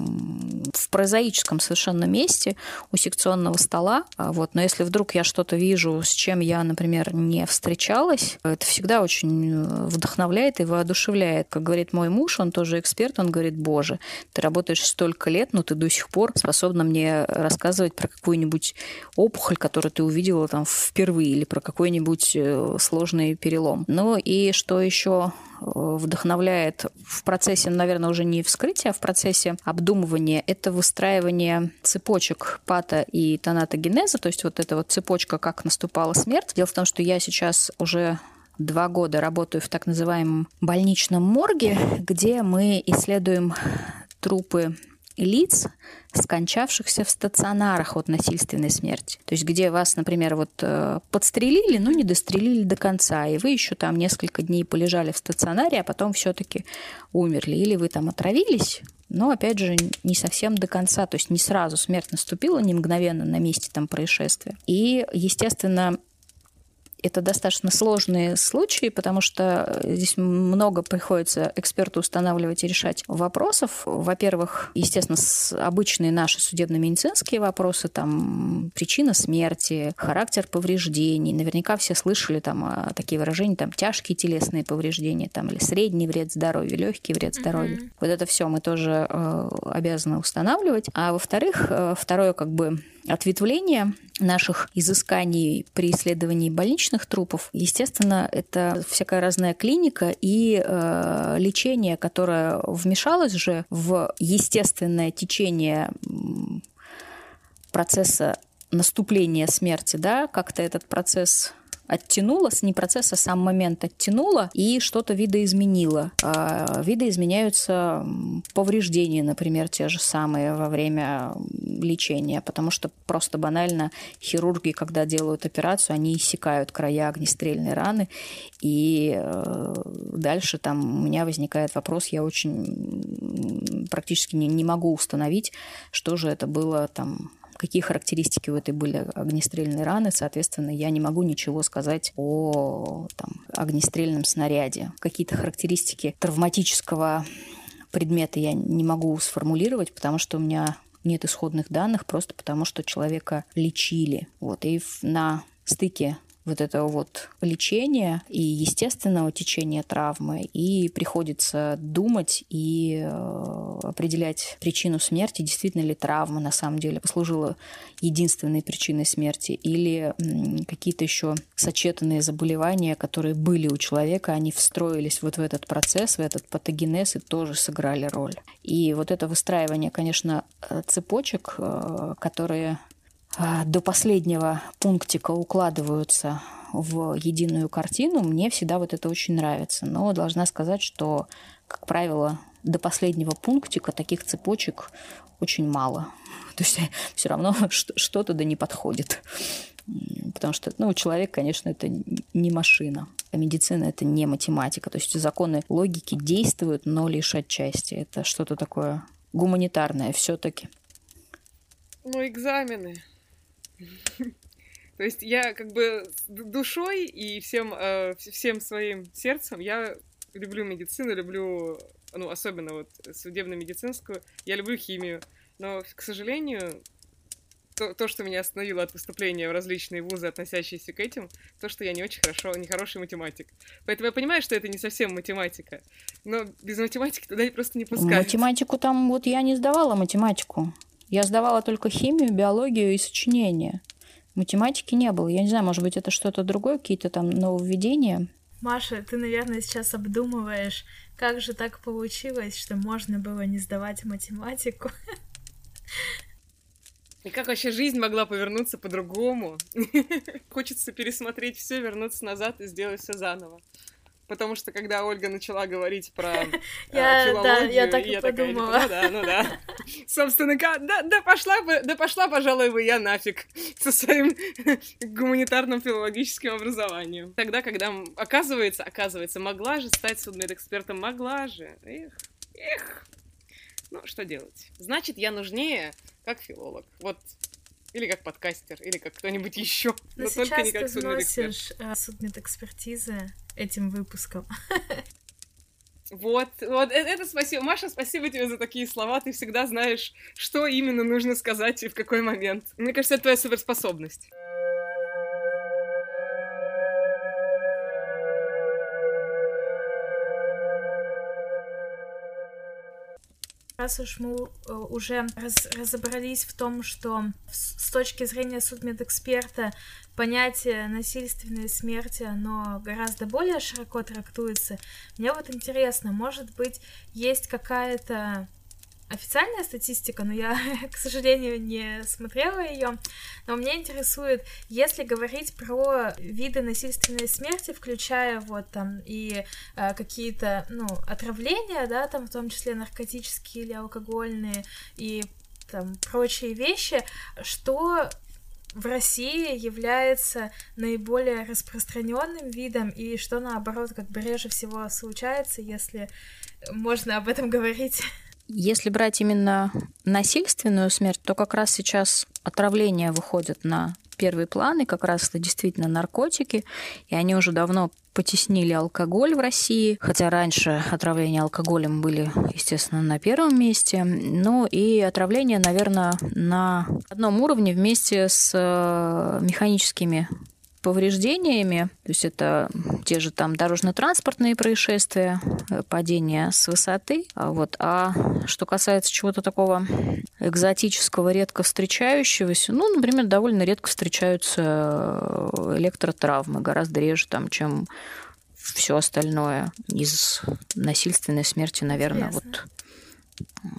в прозаическом совершенно месте у секционного стола, а вот, но если вдруг я что-то вижу, с чем я, например, не встречалась, это всегда очень э, вдохновляет и воодушевляет. Как говорит мой муж, он тоже эксперт, он говорит, боже, ты работаешь столько лет, но ты до сих пор способна мне рассказывать про какую-нибудь опухоль, которую ты увидела там впервые, или про какой-нибудь э, сложный перелом. Ну и что еще э, вдохновляет в процессе, наверное, уже не вскрытия, а в процессе обдумывания, это выстраивание цепочек пата и тонатогенеза, то есть вот эта вот цепочка, как наступала смерть. Дело в том, что я сейчас уже два года работаю в так называемом больничном морге, где мы исследуем трупы лиц, скончавшихся в стационарах от насильственной смерти. То есть где вас, например, вот э, подстрелили, но не дострелили до конца, и вы еще там несколько дней полежали в стационаре, а потом все-таки умерли. Или вы там отравились, но, опять же, не совсем до конца, то есть не сразу смерть наступила, не мгновенно на месте там происшествия. И, естественно, это достаточно сложные случаи, потому что здесь много приходится эксперту устанавливать и решать вопросов. Во-первых, естественно, обычные наши судебно-медицинские вопросы, там, причина смерти, характер повреждений. Наверняка все слышали там а, такие выражения, там, тяжкие телесные повреждения, там, или средний вред здоровью, легкий вред здоровью. Mm-hmm. Вот это все мы тоже э, обязаны устанавливать. А во-вторых, э, второе, как бы, ответвление наших изысканий при исследовании больничных трупов, естественно, это всякая разная клиника и э, лечение, которое вмешалось же в естественное течение процесса наступления смерти, да, как-то этот процесс оттянула, не процесс, а сам момент оттянула и что-то видоизменила. А видоизменяются повреждения, например, те же самые во время лечения, потому что просто банально хирурги, когда делают операцию, они иссякают края огнестрельной раны, и э, дальше там у меня возникает вопрос, я очень практически не, не могу установить, что же это было там какие характеристики у этой были огнестрельной раны, соответственно, я не могу ничего сказать о там, огнестрельном снаряде. Какие-то характеристики травматического предмета я не могу сформулировать, потому что у меня нет исходных данных, просто потому что человека лечили. Вот, и на стыке вот этого вот лечения и естественного течения травмы, и приходится думать и э, определять причину смерти, действительно ли травма на самом деле послужила единственной причиной смерти, или какие-то еще сочетанные заболевания, которые были у человека, они встроились вот в этот процесс, в этот патогенез и тоже сыграли роль. И вот это выстраивание, конечно, э, цепочек, э, которые до последнего пунктика укладываются в единую картину, мне всегда вот это очень нравится. Но должна сказать, что, как правило, до последнего пунктика таких цепочек очень мало. То есть все равно что-то да не подходит. Потому что, ну, человек, конечно, это не машина. А медицина — это не математика. То есть законы логики действуют, но лишь отчасти. Это что-то такое гуманитарное все таки Ну, экзамены. То есть я как бы душой и всем, э, всем своим сердцем я люблю медицину, люблю, ну, особенно вот судебно-медицинскую, я люблю химию, но, к сожалению, то, то, что меня остановило от выступления в различные вузы, относящиеся к этим, то, что я не очень хорошо, не хороший математик. Поэтому я понимаю, что это не совсем математика, но без математики туда просто не пускают. Математику там, вот я не сдавала математику. Я сдавала только химию, биологию и сочинение. Математики не было. Я не знаю, может быть, это что-то другое, какие-то там нововведения. Маша, ты, наверное, сейчас обдумываешь, как же так получилось, что можно было не сдавать математику. И как вообще жизнь могла повернуться по-другому? Хочется пересмотреть все, вернуться назад и сделать все заново. Потому что когда Ольга начала говорить про э, я, филологию, да, я так и я подумала. Такая, ну да, ну да. Собственно, да, да, пошла бы, да пошла, пожалуй, бы я нафиг со своим гуманитарным филологическим образованием. Тогда, когда, оказывается, оказывается, могла же стать судмедэкспертом, могла же. Эх, эх. Ну, что делать? Значит, я нужнее как филолог. Вот или как подкастер, или как кто-нибудь еще. Но, но только не как судмедэксперт. Э, судмедэкспертизы этим выпуском. Вот, вот, это, это спасибо. Маша, спасибо тебе за такие слова. Ты всегда знаешь, что именно нужно сказать и в какой момент. Мне кажется, это твоя суперспособность. Раз уж мы э, уже раз, разобрались в том, что с точки зрения судмедэксперта понятие насильственной смерти, оно гораздо более широко трактуется, мне вот интересно, может быть, есть какая-то официальная статистика, но я, к сожалению, не смотрела ее. Но меня интересует, если говорить про виды насильственной смерти, включая вот там и э, какие-то, ну, отравления, да, там в том числе наркотические или алкогольные и там прочие вещи, что в России является наиболее распространенным видом и что наоборот как бы реже всего случается, если можно об этом говорить. Если брать именно насильственную смерть, то как раз сейчас отравление выходит на первый план, и как раз это действительно наркотики, и они уже давно потеснили алкоголь в России, хотя раньше отравления алкоголем были, естественно, на первом месте. Ну и отравление, наверное, на одном уровне вместе с э, механическими повреждениями, то есть это те же там дорожно-транспортные происшествия, э, падение с высоты. А вот. А что касается чего-то такого экзотического, редко встречающегося, ну, например, довольно редко встречаются э, электротравмы, гораздо реже, там, чем все остальное из насильственной смерти, наверное, Интересно. вот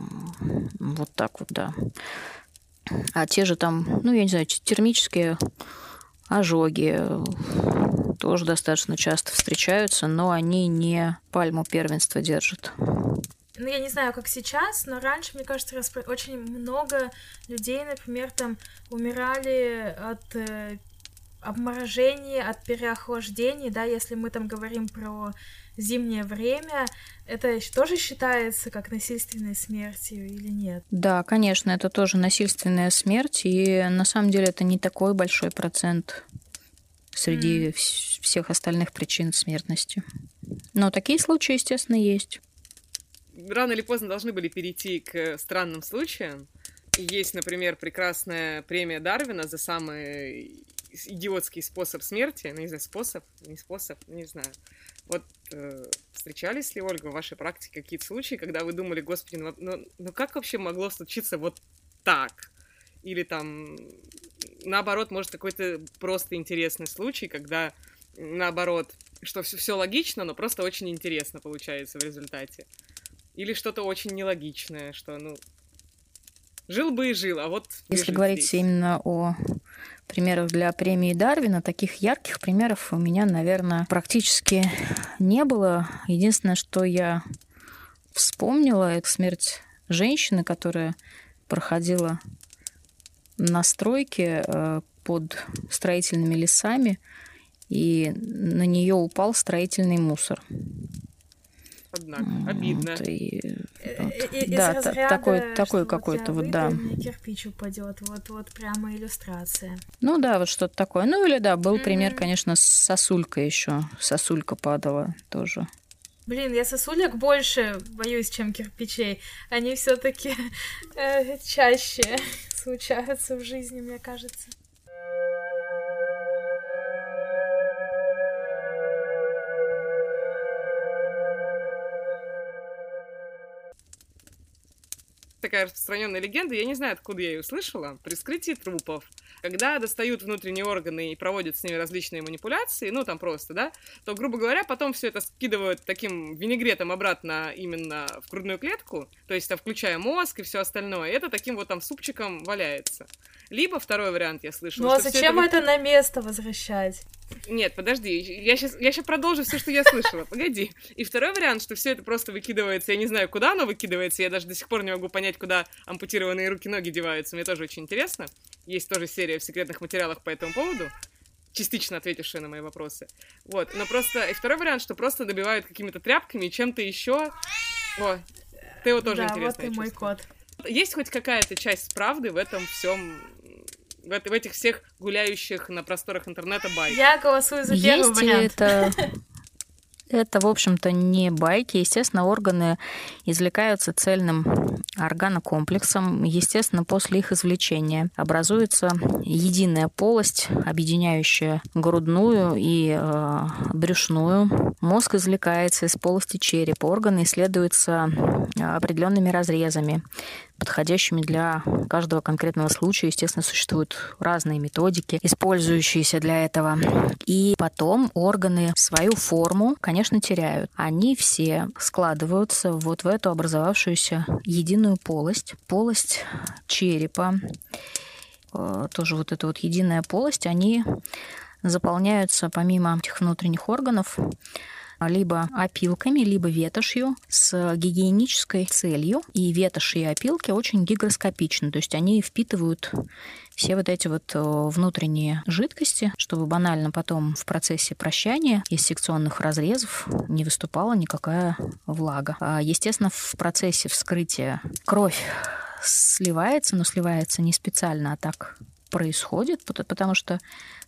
вот так вот, да. А те же там, ну, я не знаю, термические ожоги тоже достаточно часто встречаются, но они не пальму первенства держат. Ну, я не знаю, как сейчас, но раньше, мне кажется, распро- очень много людей, например, там умирали от э, обморожений, от переохлаждений, да, если мы там говорим про зимнее время, это тоже считается как насильственной смертью или нет? Да, конечно, это тоже насильственная смерть, и на самом деле это не такой большой процент среди вс- всех остальных причин смертности. Но такие случаи, естественно, есть. Рано или поздно должны были перейти к странным случаям. Есть, например, прекрасная премия Дарвина за самый идиотский способ смерти. Ну, не знаю, способ, не способ, не знаю. Вот э, встречались ли, Ольга, в вашей практике какие-то случаи, когда вы думали, господи, ну, ну, ну как вообще могло случиться вот так? Или там, наоборот, может, какой-то просто интересный случай, когда, наоборот, что все, все логично, но просто очень интересно получается в результате. Или что-то очень нелогичное, что, ну, жил бы и жил, а вот Если говорить здесь. именно о примерах для премии Дарвина, таких ярких примеров у меня, наверное, практически не было. Единственное, что я вспомнила, это смерть женщины, которая проходила на стройке э, под строительными лесами, и на нее упал строительный мусор. Однако, обидно. вот, и Э, вот. э, из Да, разряда, такой- такой вот какой-то вот, да. кирпич упадет, вот, вот прямо иллюстрация. Ну да, вот что-то такое. Ну или да, был пример, Мгм. конечно, с сосулькой еще. Сосулька падала тоже. Блин, я сосулек больше боюсь, чем кирпичей. Они все-таки чаще случаются в жизни, мне кажется. Такая распространенная легенда, я не знаю, откуда я ее услышала, при вскрытии трупов, когда достают внутренние органы и проводят с ними различные манипуляции, ну там просто, да, то, грубо говоря, потом все это скидывают таким винегретом обратно именно в грудную клетку, то есть там, включая мозг и все остальное, и это таким вот там супчиком валяется. Либо второй вариант я слышала. Ну а зачем вы- это на место возвращать? нет, подожди, я сейчас, я сейчас продолжу все, что я слышала. Погоди. И второй вариант, что все это просто выкидывается. Я не знаю, куда оно выкидывается. Я даже до сих пор не могу понять, куда ампутированные руки-ноги деваются. Мне тоже очень интересно. Есть тоже серия в секретных материалах по этому поводу частично ответившая на мои вопросы. Вот, но просто... И второй вариант, что просто добивают какими-то тряпками и чем-то еще. О, ты его тоже да, интересно. вот и мой кот. Есть хоть какая-то часть правды в этом всем, в, в этих всех гуляющих на просторах интернета байках? Я голосую за первый Есть вариант. это... Это, в общем-то, не байки. Естественно, органы извлекаются цельным органокомплексом. Естественно, после их извлечения образуется единая полость, объединяющая грудную и э, брюшную. Мозг извлекается из полости черепа. Органы исследуются э, определенными разрезами подходящими для каждого конкретного случая. Естественно, существуют разные методики, использующиеся для этого. И потом органы свою форму, конечно, теряют. Они все складываются вот в эту образовавшуюся единую полость, полость черепа. Э, Тоже вот эта вот единая полость, они заполняются помимо этих внутренних органов либо опилками, либо ветошью с гигиенической целью. И ветошь и опилки очень гигроскопичны, то есть они впитывают все вот эти вот э, внутренние жидкости, чтобы банально потом в процессе прощания из секционных разрезов не выступала никакая влага. А, естественно, в процессе вскрытия кровь сливается, но сливается не специально, а так происходит, потому что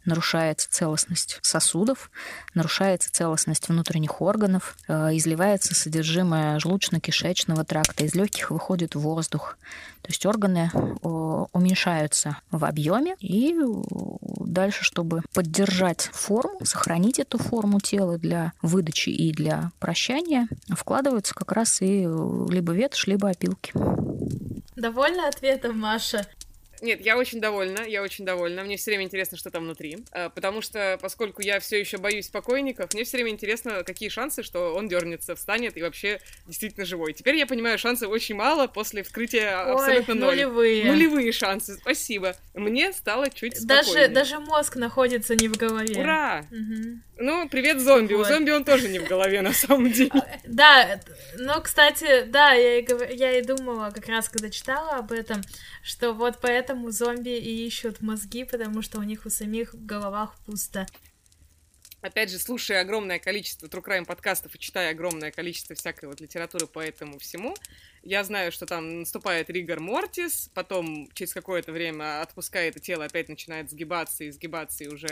нарушается целостность сосудов, нарушается целостность внутренних органов, э, изливается содержимое желудочно-кишечного тракта, из легких выходит воздух. То есть органы уменьшаются в объеме, и дальше, чтобы поддержать форму, сохранить эту форму тела для выдачи и для прощания, вкладываются как раз и либо ветошь, либо опилки. Довольна ответом, Маша? Нет, я очень довольна, я очень довольна. Мне все время интересно, что там внутри. А, потому что, поскольку я все еще боюсь покойников, мне все время интересно, какие шансы, что он дернется, встанет и вообще действительно живой. Теперь я понимаю, шансов очень мало после вскрытия Ой, абсолютно ноль. Нулевые. Нулевые шансы, спасибо. Мне стало чуть спокойнее. Даже, даже мозг находится не в голове. Ура! Угу. Ну, привет, зомби. Вот. У зомби он тоже не в голове, на самом деле. Да, но, кстати, да, я и, я и думала, как раз когда читала об этом, что вот поэтому зомби и ищут мозги, потому что у них у самих в головах пусто. Опять же, слушая огромное количество True Crime подкастов и читая огромное количество всякой вот литературы по этому всему, я знаю, что там наступает Ригор Мортис, потом через какое-то время отпускает это тело, опять начинает сгибаться, и сгибаться, и уже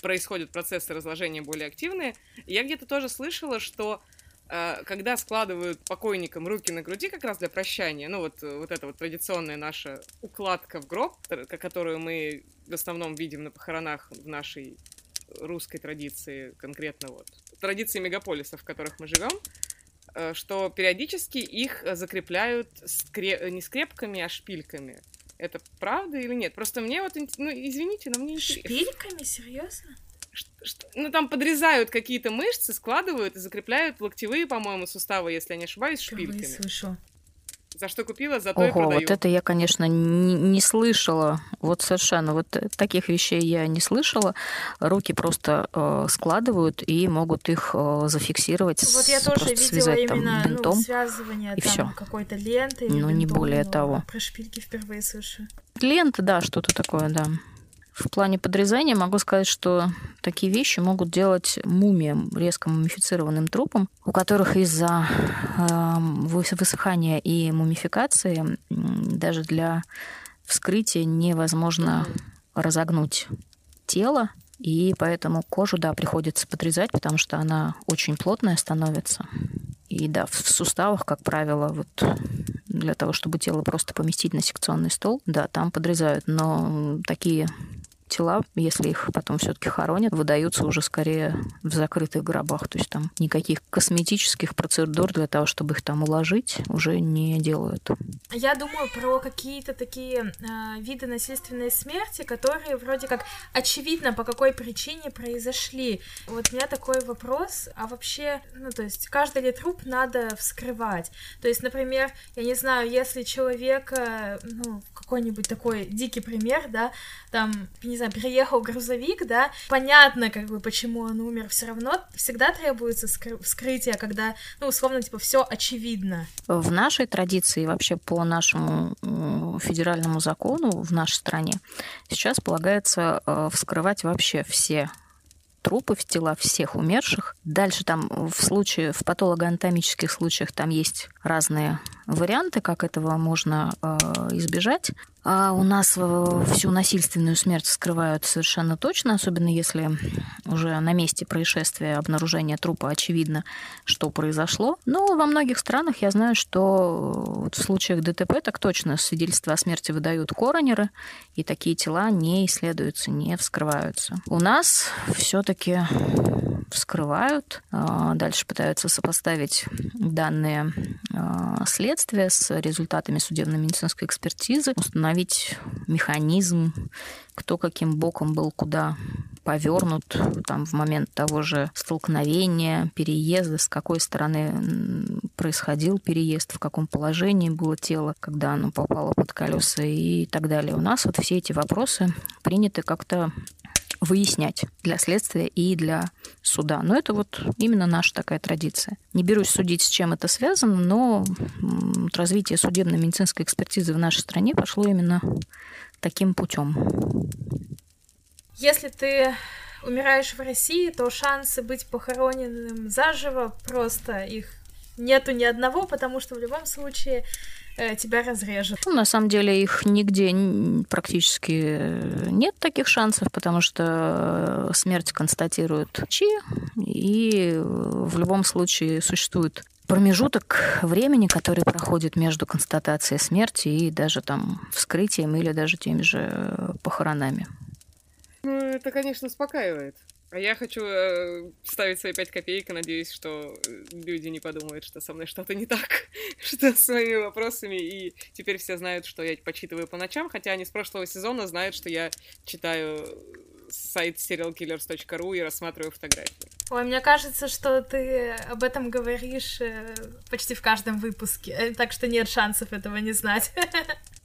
происходят процессы разложения более активные. Я где-то тоже слышала, что когда складывают покойникам руки на груди как раз для прощания, ну вот, вот эта вот традиционная наша укладка в гроб, которую мы в основном видим на похоронах в нашей русской традиции, конкретно вот традиции мегаполисов, в которых мы живем, э, что периодически их закрепляют скре... не скрепками, а шпильками. Это правда или нет? Просто мне вот, ну, извините, но мне интересно. Шпильками? Серьезно? Ну, там подрезают какие-то мышцы, складывают и закрепляют локтевые, по-моему, суставы, если я не ошибаюсь, шпильками. Слышу. За что купила, за то Ого, и продаю. вот это я, конечно, не, не слышала. Вот совершенно. Вот таких вещей я не слышала. Руки просто э, складывают и могут их э, зафиксировать. Вот я тоже видела именно там, бинтом, ну, связывание и там какой-то ленты. Ну, не более того. Про шпильки впервые слышу. Лента, да, что-то такое, да. В плане подрезания могу сказать, что такие вещи могут делать мумиям, резко мумифицированным трупам, у которых из-за э, высыхания и мумификации даже для вскрытия невозможно разогнуть тело, и поэтому кожу, да, приходится подрезать, потому что она очень плотная становится. И да, в суставах, как правило, вот для того, чтобы тело просто поместить на секционный стол, да, там подрезают. Но такие тела, если их потом все-таки хоронят, выдаются уже скорее в закрытых гробах. То есть там никаких косметических процедур для того, чтобы их там уложить, уже не делают. Я думаю про какие-то такие э, виды насильственной смерти, которые вроде как очевидно по какой причине произошли. Вот у меня такой вопрос, а вообще, ну то есть каждый ли труп надо вскрывать? То есть, например, я не знаю, если человек, э, ну какой-нибудь такой дикий пример, да, там, не знаю, приехал грузовик, да, понятно, как бы, почему он умер, все равно всегда требуется вскрытие, когда, ну, условно, типа, все очевидно. В нашей традиции, вообще по нашему федеральному закону в нашей стране сейчас полагается э, вскрывать вообще все трупы, в тела всех умерших. Дальше там в случае, в патологоанатомических случаях там есть разные варианты, как этого можно э, избежать. А у нас всю насильственную смерть скрывают совершенно точно, особенно если уже на месте происшествия обнаружения трупа очевидно, что произошло. Но во многих странах я знаю, что вот в случаях ДТП так точно свидетельства о смерти выдают коронеры, и такие тела не исследуются, не вскрываются. У нас все-таки вскрывают, а, дальше пытаются сопоставить данные а, следствия с результатами судебно-медицинской экспертизы, установить механизм, кто каким боком был куда повернут там, в момент того же столкновения, переезда, с какой стороны происходил переезд, в каком положении было тело, когда оно попало под колеса и так далее. У нас вот все эти вопросы приняты как-то выяснять для следствия и для суда. Но это вот именно наша такая традиция. Не берусь судить, с чем это связано, но развитие судебно-медицинской экспертизы в нашей стране пошло именно таким путем. Если ты умираешь в России, то шансы быть похороненным заживо просто их нету ни одного, потому что в любом случае э, тебя разрежут. Ну, на самом деле их нигде практически э, нет таких шансов, потому что э, смерть констатируют ЧИ, и в любом случае существует промежуток времени, который проходит между констатацией смерти и даже там вскрытием или даже теми же похоронами. Ну, это, конечно, успокаивает. А я хочу э, ставить свои пять копеек и надеюсь, что э, люди не подумают, что со мной что-то не так, что с моими вопросами, и теперь все знают, что я почитываю по ночам, хотя они с прошлого сезона знают, что я читаю сайт serialkillers.ru и рассматриваю фотографии. Ой, мне кажется, что ты об этом говоришь э, почти в каждом выпуске, э, так что нет шансов этого не знать.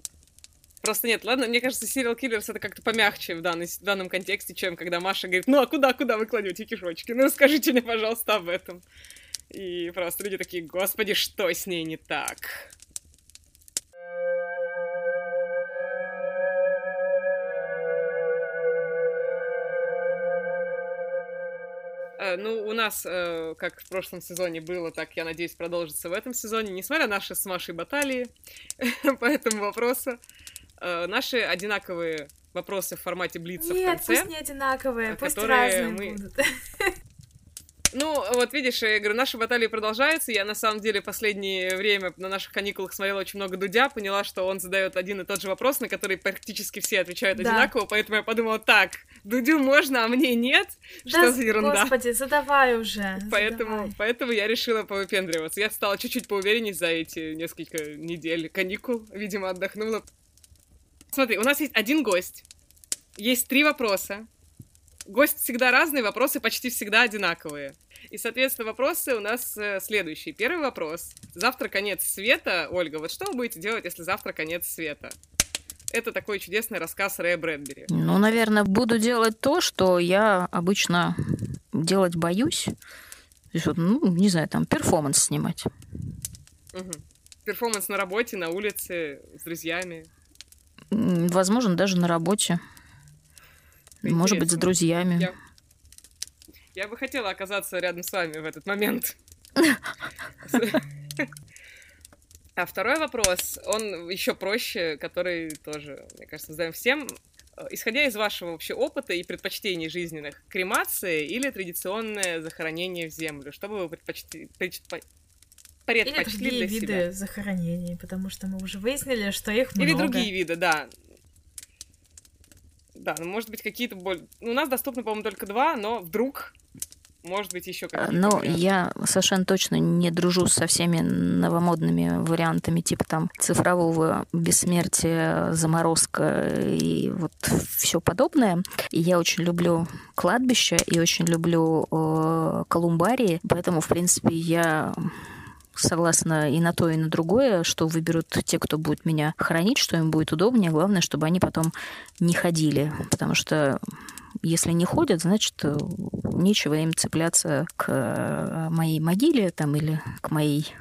Просто нет, ладно, мне кажется, Serial Killers это как-то помягче в, данный, в данном контексте, чем когда Маша говорит, ну а куда, куда вы кладете кишочки? Ну скажите мне, пожалуйста, об этом. И просто люди такие, господи, что с ней не так? Э, ну, у нас, э, как в прошлом сезоне было, так, я надеюсь, продолжится в этом сезоне, несмотря на наши с Машей баталии по этому вопросу э, наши одинаковые вопросы в формате блица Нет, в конце. пусть не одинаковые, пусть разные мы... будут. Ну, вот видишь, я говорю, наши баталии продолжаются. Я на самом деле последнее время на наших каникулах смотрела очень много Дудя, поняла, что он задает один и тот же вопрос, на который практически все отвечают да. одинаково, поэтому я подумала, так, Дудю можно, а мне нет? Да, что за ерунда? Господи, задавай уже. Поэтому, задавай. поэтому я решила повыпендриваться. Я стала чуть-чуть поувереннее за эти несколько недель каникул. Видимо, отдохнула. Смотри, у нас есть один гость, есть три вопроса. Гость всегда разный, вопросы почти всегда одинаковые. И, соответственно, вопросы у нас э, следующие. Первый вопрос. Завтра конец света. Ольга, вот что вы будете делать, если завтра конец света? Это такой чудесный рассказ Рэя Брэдбери. Ну, наверное, буду делать то, что я обычно делать боюсь. Ну, не знаю, там, перформанс снимать. Угу. Перформанс на работе, на улице, с друзьями. Возможно, даже на работе. Интересно. Может быть, с друзьями. Я... Я бы хотела оказаться рядом с вами в этот момент. А второй вопрос, он еще проще, который тоже, мне кажется, задаем всем. Исходя из вашего вообще опыта и предпочтений жизненных, кремация или традиционное захоронение в землю? Что бы вы предпочли, предпочли Или другие виды себя? захоронений, потому что мы уже выяснили, что их много. Или другие виды, да. Да, ну, может быть, какие-то более... У нас доступны, по-моему, только два, но вдруг может быть, еще какие-то. Ну, я совершенно точно не дружу со всеми новомодными вариантами, типа там цифрового бессмертия, заморозка и вот все подобное. И я очень люблю кладбище и очень люблю э, колумбарии, поэтому, в принципе, я согласна и на то, и на другое, что выберут те, кто будет меня хранить, что им будет удобнее. Главное, чтобы они потом не ходили, потому что если не ходят, значит, нечего им цепляться к моей могиле там, или к моей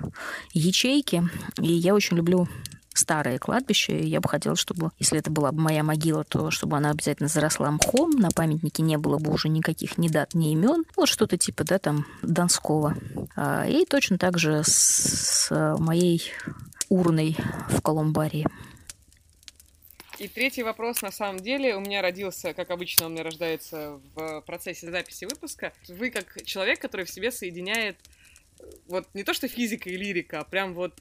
ячейке. И я очень люблю старое кладбище. Я бы хотела, чтобы, если это была бы моя могила, то чтобы она обязательно заросла мхом, на памятнике не было бы уже никаких ни дат, ни имен. Вот что-то типа, да, там, Донского. А, и точно так же с моей урной в Колумбарии. И третий вопрос, на самом деле, у меня родился, как обычно, он у меня рождается в процессе записи выпуска. Вы как человек, который в себе соединяет вот не то что физика и лирика, а прям вот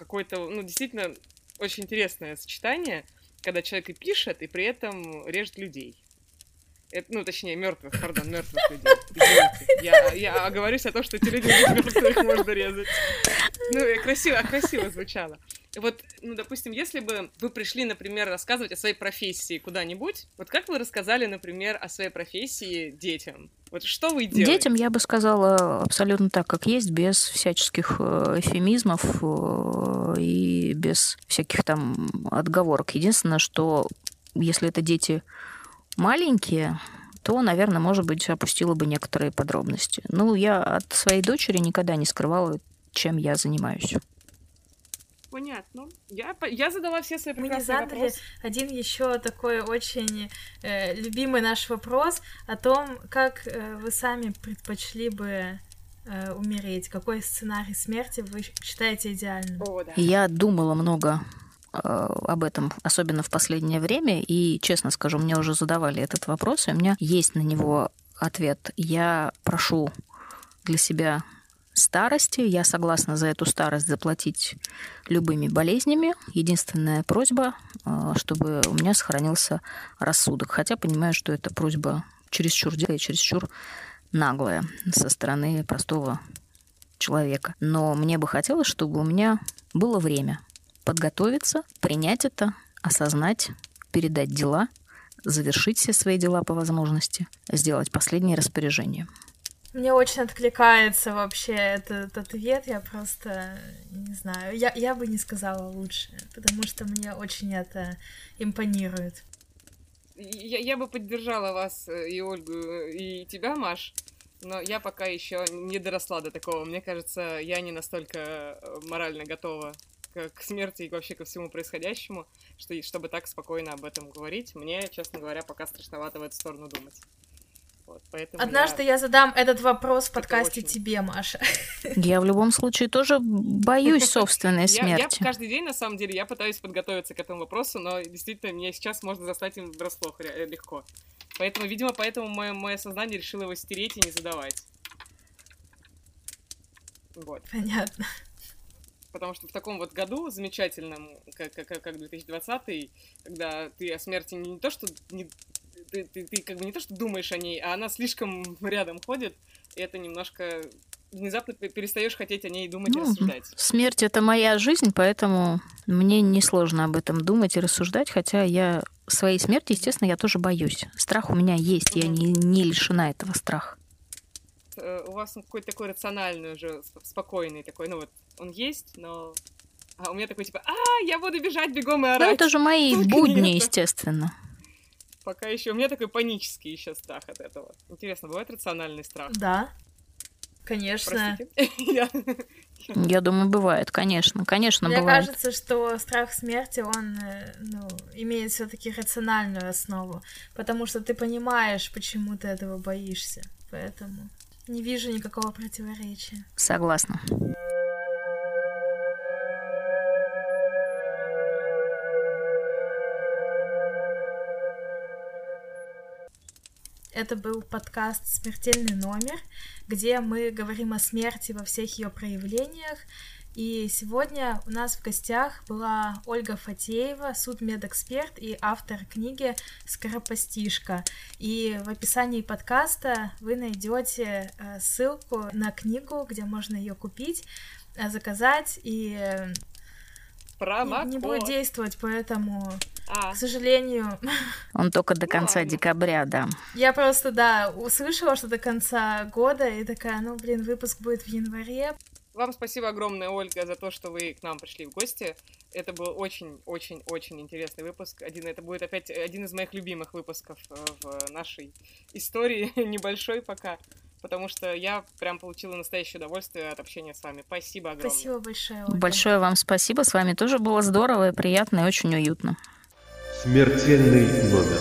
какое-то, ну, действительно, очень интересное сочетание, когда человек и пишет, и при этом режет людей. Это, ну, точнее, мертвых, пардон, мертвых людей. Я, я оговорюсь о том, что эти люди мертвых можно резать. Ну, красиво, красиво звучало. Вот, ну, допустим, если бы вы пришли, например, рассказывать о своей профессии куда-нибудь, вот как вы рассказали, например, о своей профессии детям? Вот что вы делаете? Детям я бы сказала абсолютно так, как есть, без всяческих э, эфемизмов э, и без всяких там отговорок. Единственное, что если это дети маленькие, то, наверное, может быть, опустила бы некоторые подробности. Ну, я от своей дочери никогда не скрывала, чем я занимаюсь. Понятно. Я, я задала все свои прекрасные Мы не задали вопросы. один еще такой очень э, любимый наш вопрос о том, как э, вы сами предпочли бы э, умереть. Какой сценарий смерти вы считаете идеальным? О, да. Я думала много э, об этом, особенно в последнее время, и, честно скажу, мне уже задавали этот вопрос, и у меня есть на него ответ. Я прошу для себя старости. Я согласна за эту старость заплатить любыми болезнями. Единственная просьба, э, чтобы у меня сохранился рассудок. Хотя понимаю, что это просьба чересчур и чересчур наглая со стороны простого человека. Но мне бы хотелось, чтобы у меня было время подготовиться, принять это, осознать, передать дела, завершить все свои дела по возможности, сделать последнее распоряжение. Мне очень откликается вообще этот ответ, я просто не знаю, я, я бы не сказала лучше, потому что мне очень это импонирует. Я, я бы поддержала вас э, и Ольгу, и тебя, Маш, но я пока еще не доросла до такого. Мне кажется, я не настолько э, морально готова к, к смерти и вообще ко всему происходящему, что, чтобы так спокойно об этом говорить. Мне, честно говоря, пока страшновато в эту сторону думать. Вот, поэтому Однажды я... я задам этот вопрос в подкасте очень... тебе, Маша. Я в любом случае тоже боюсь собственной смерти. Я, я каждый день, на самом деле, я пытаюсь подготовиться к этому вопросу, но действительно, меня сейчас можно застать им врасплох легко. Поэтому, видимо, поэтому мое, мое сознание решило его стереть и не задавать. Вот. Понятно. Потому что в таком вот году замечательном, как, как, как 2020, когда ты о смерти не то что не ты, ты, ты как бы не то, что думаешь о ней, а она слишком рядом ходит, и это немножко внезапно перестаешь хотеть о ней думать ну, и рассуждать. Смерть это моя жизнь, поэтому мне несложно об этом думать и рассуждать, хотя я своей смерти, естественно, я тоже боюсь. Страх у меня есть, я не, не лишена этого страха. Э, у вас какой-то такой рациональный уже, спокойный такой, ну вот, он есть, но... А у меня такой типа, а, я буду бежать бегом и орать. Ну, это же мои будни, естественно. Пока еще. У меня такой панический еще страх от этого. Интересно, бывает рациональный страх? Да. Конечно. Я думаю, бывает, конечно, конечно, Мне бывает. Мне кажется, что страх смерти, он э, ну, имеет все-таки рациональную основу, потому что ты понимаешь, почему ты этого боишься, поэтому не вижу никакого противоречия. Согласна. Это был подкаст «Смертельный номер», где мы говорим о смерти во всех ее проявлениях. И сегодня у нас в гостях была Ольга Фатеева, судмедэксперт и автор книги «Скоропостишка». И в описании подкаста вы найдете э, ссылку на книгу, где можно ее купить, э, заказать и Промокод. Не, не будет действовать, поэтому, а. к сожалению... Он только до конца ну, декабря, да. Я просто, да, услышала, что до конца года, и такая, ну, блин, выпуск будет в январе. Вам спасибо огромное, Ольга, за то, что вы к нам пришли в гости. Это был очень-очень-очень интересный выпуск. Один, это будет опять один из моих любимых выпусков э, в нашей истории, небольшой пока потому что я прям получила настоящее удовольствие от общения с вами. Спасибо огромное. Спасибо большое. Ольга. Большое вам спасибо. С вами тоже было здорово и приятно и очень уютно. Смертельный номер.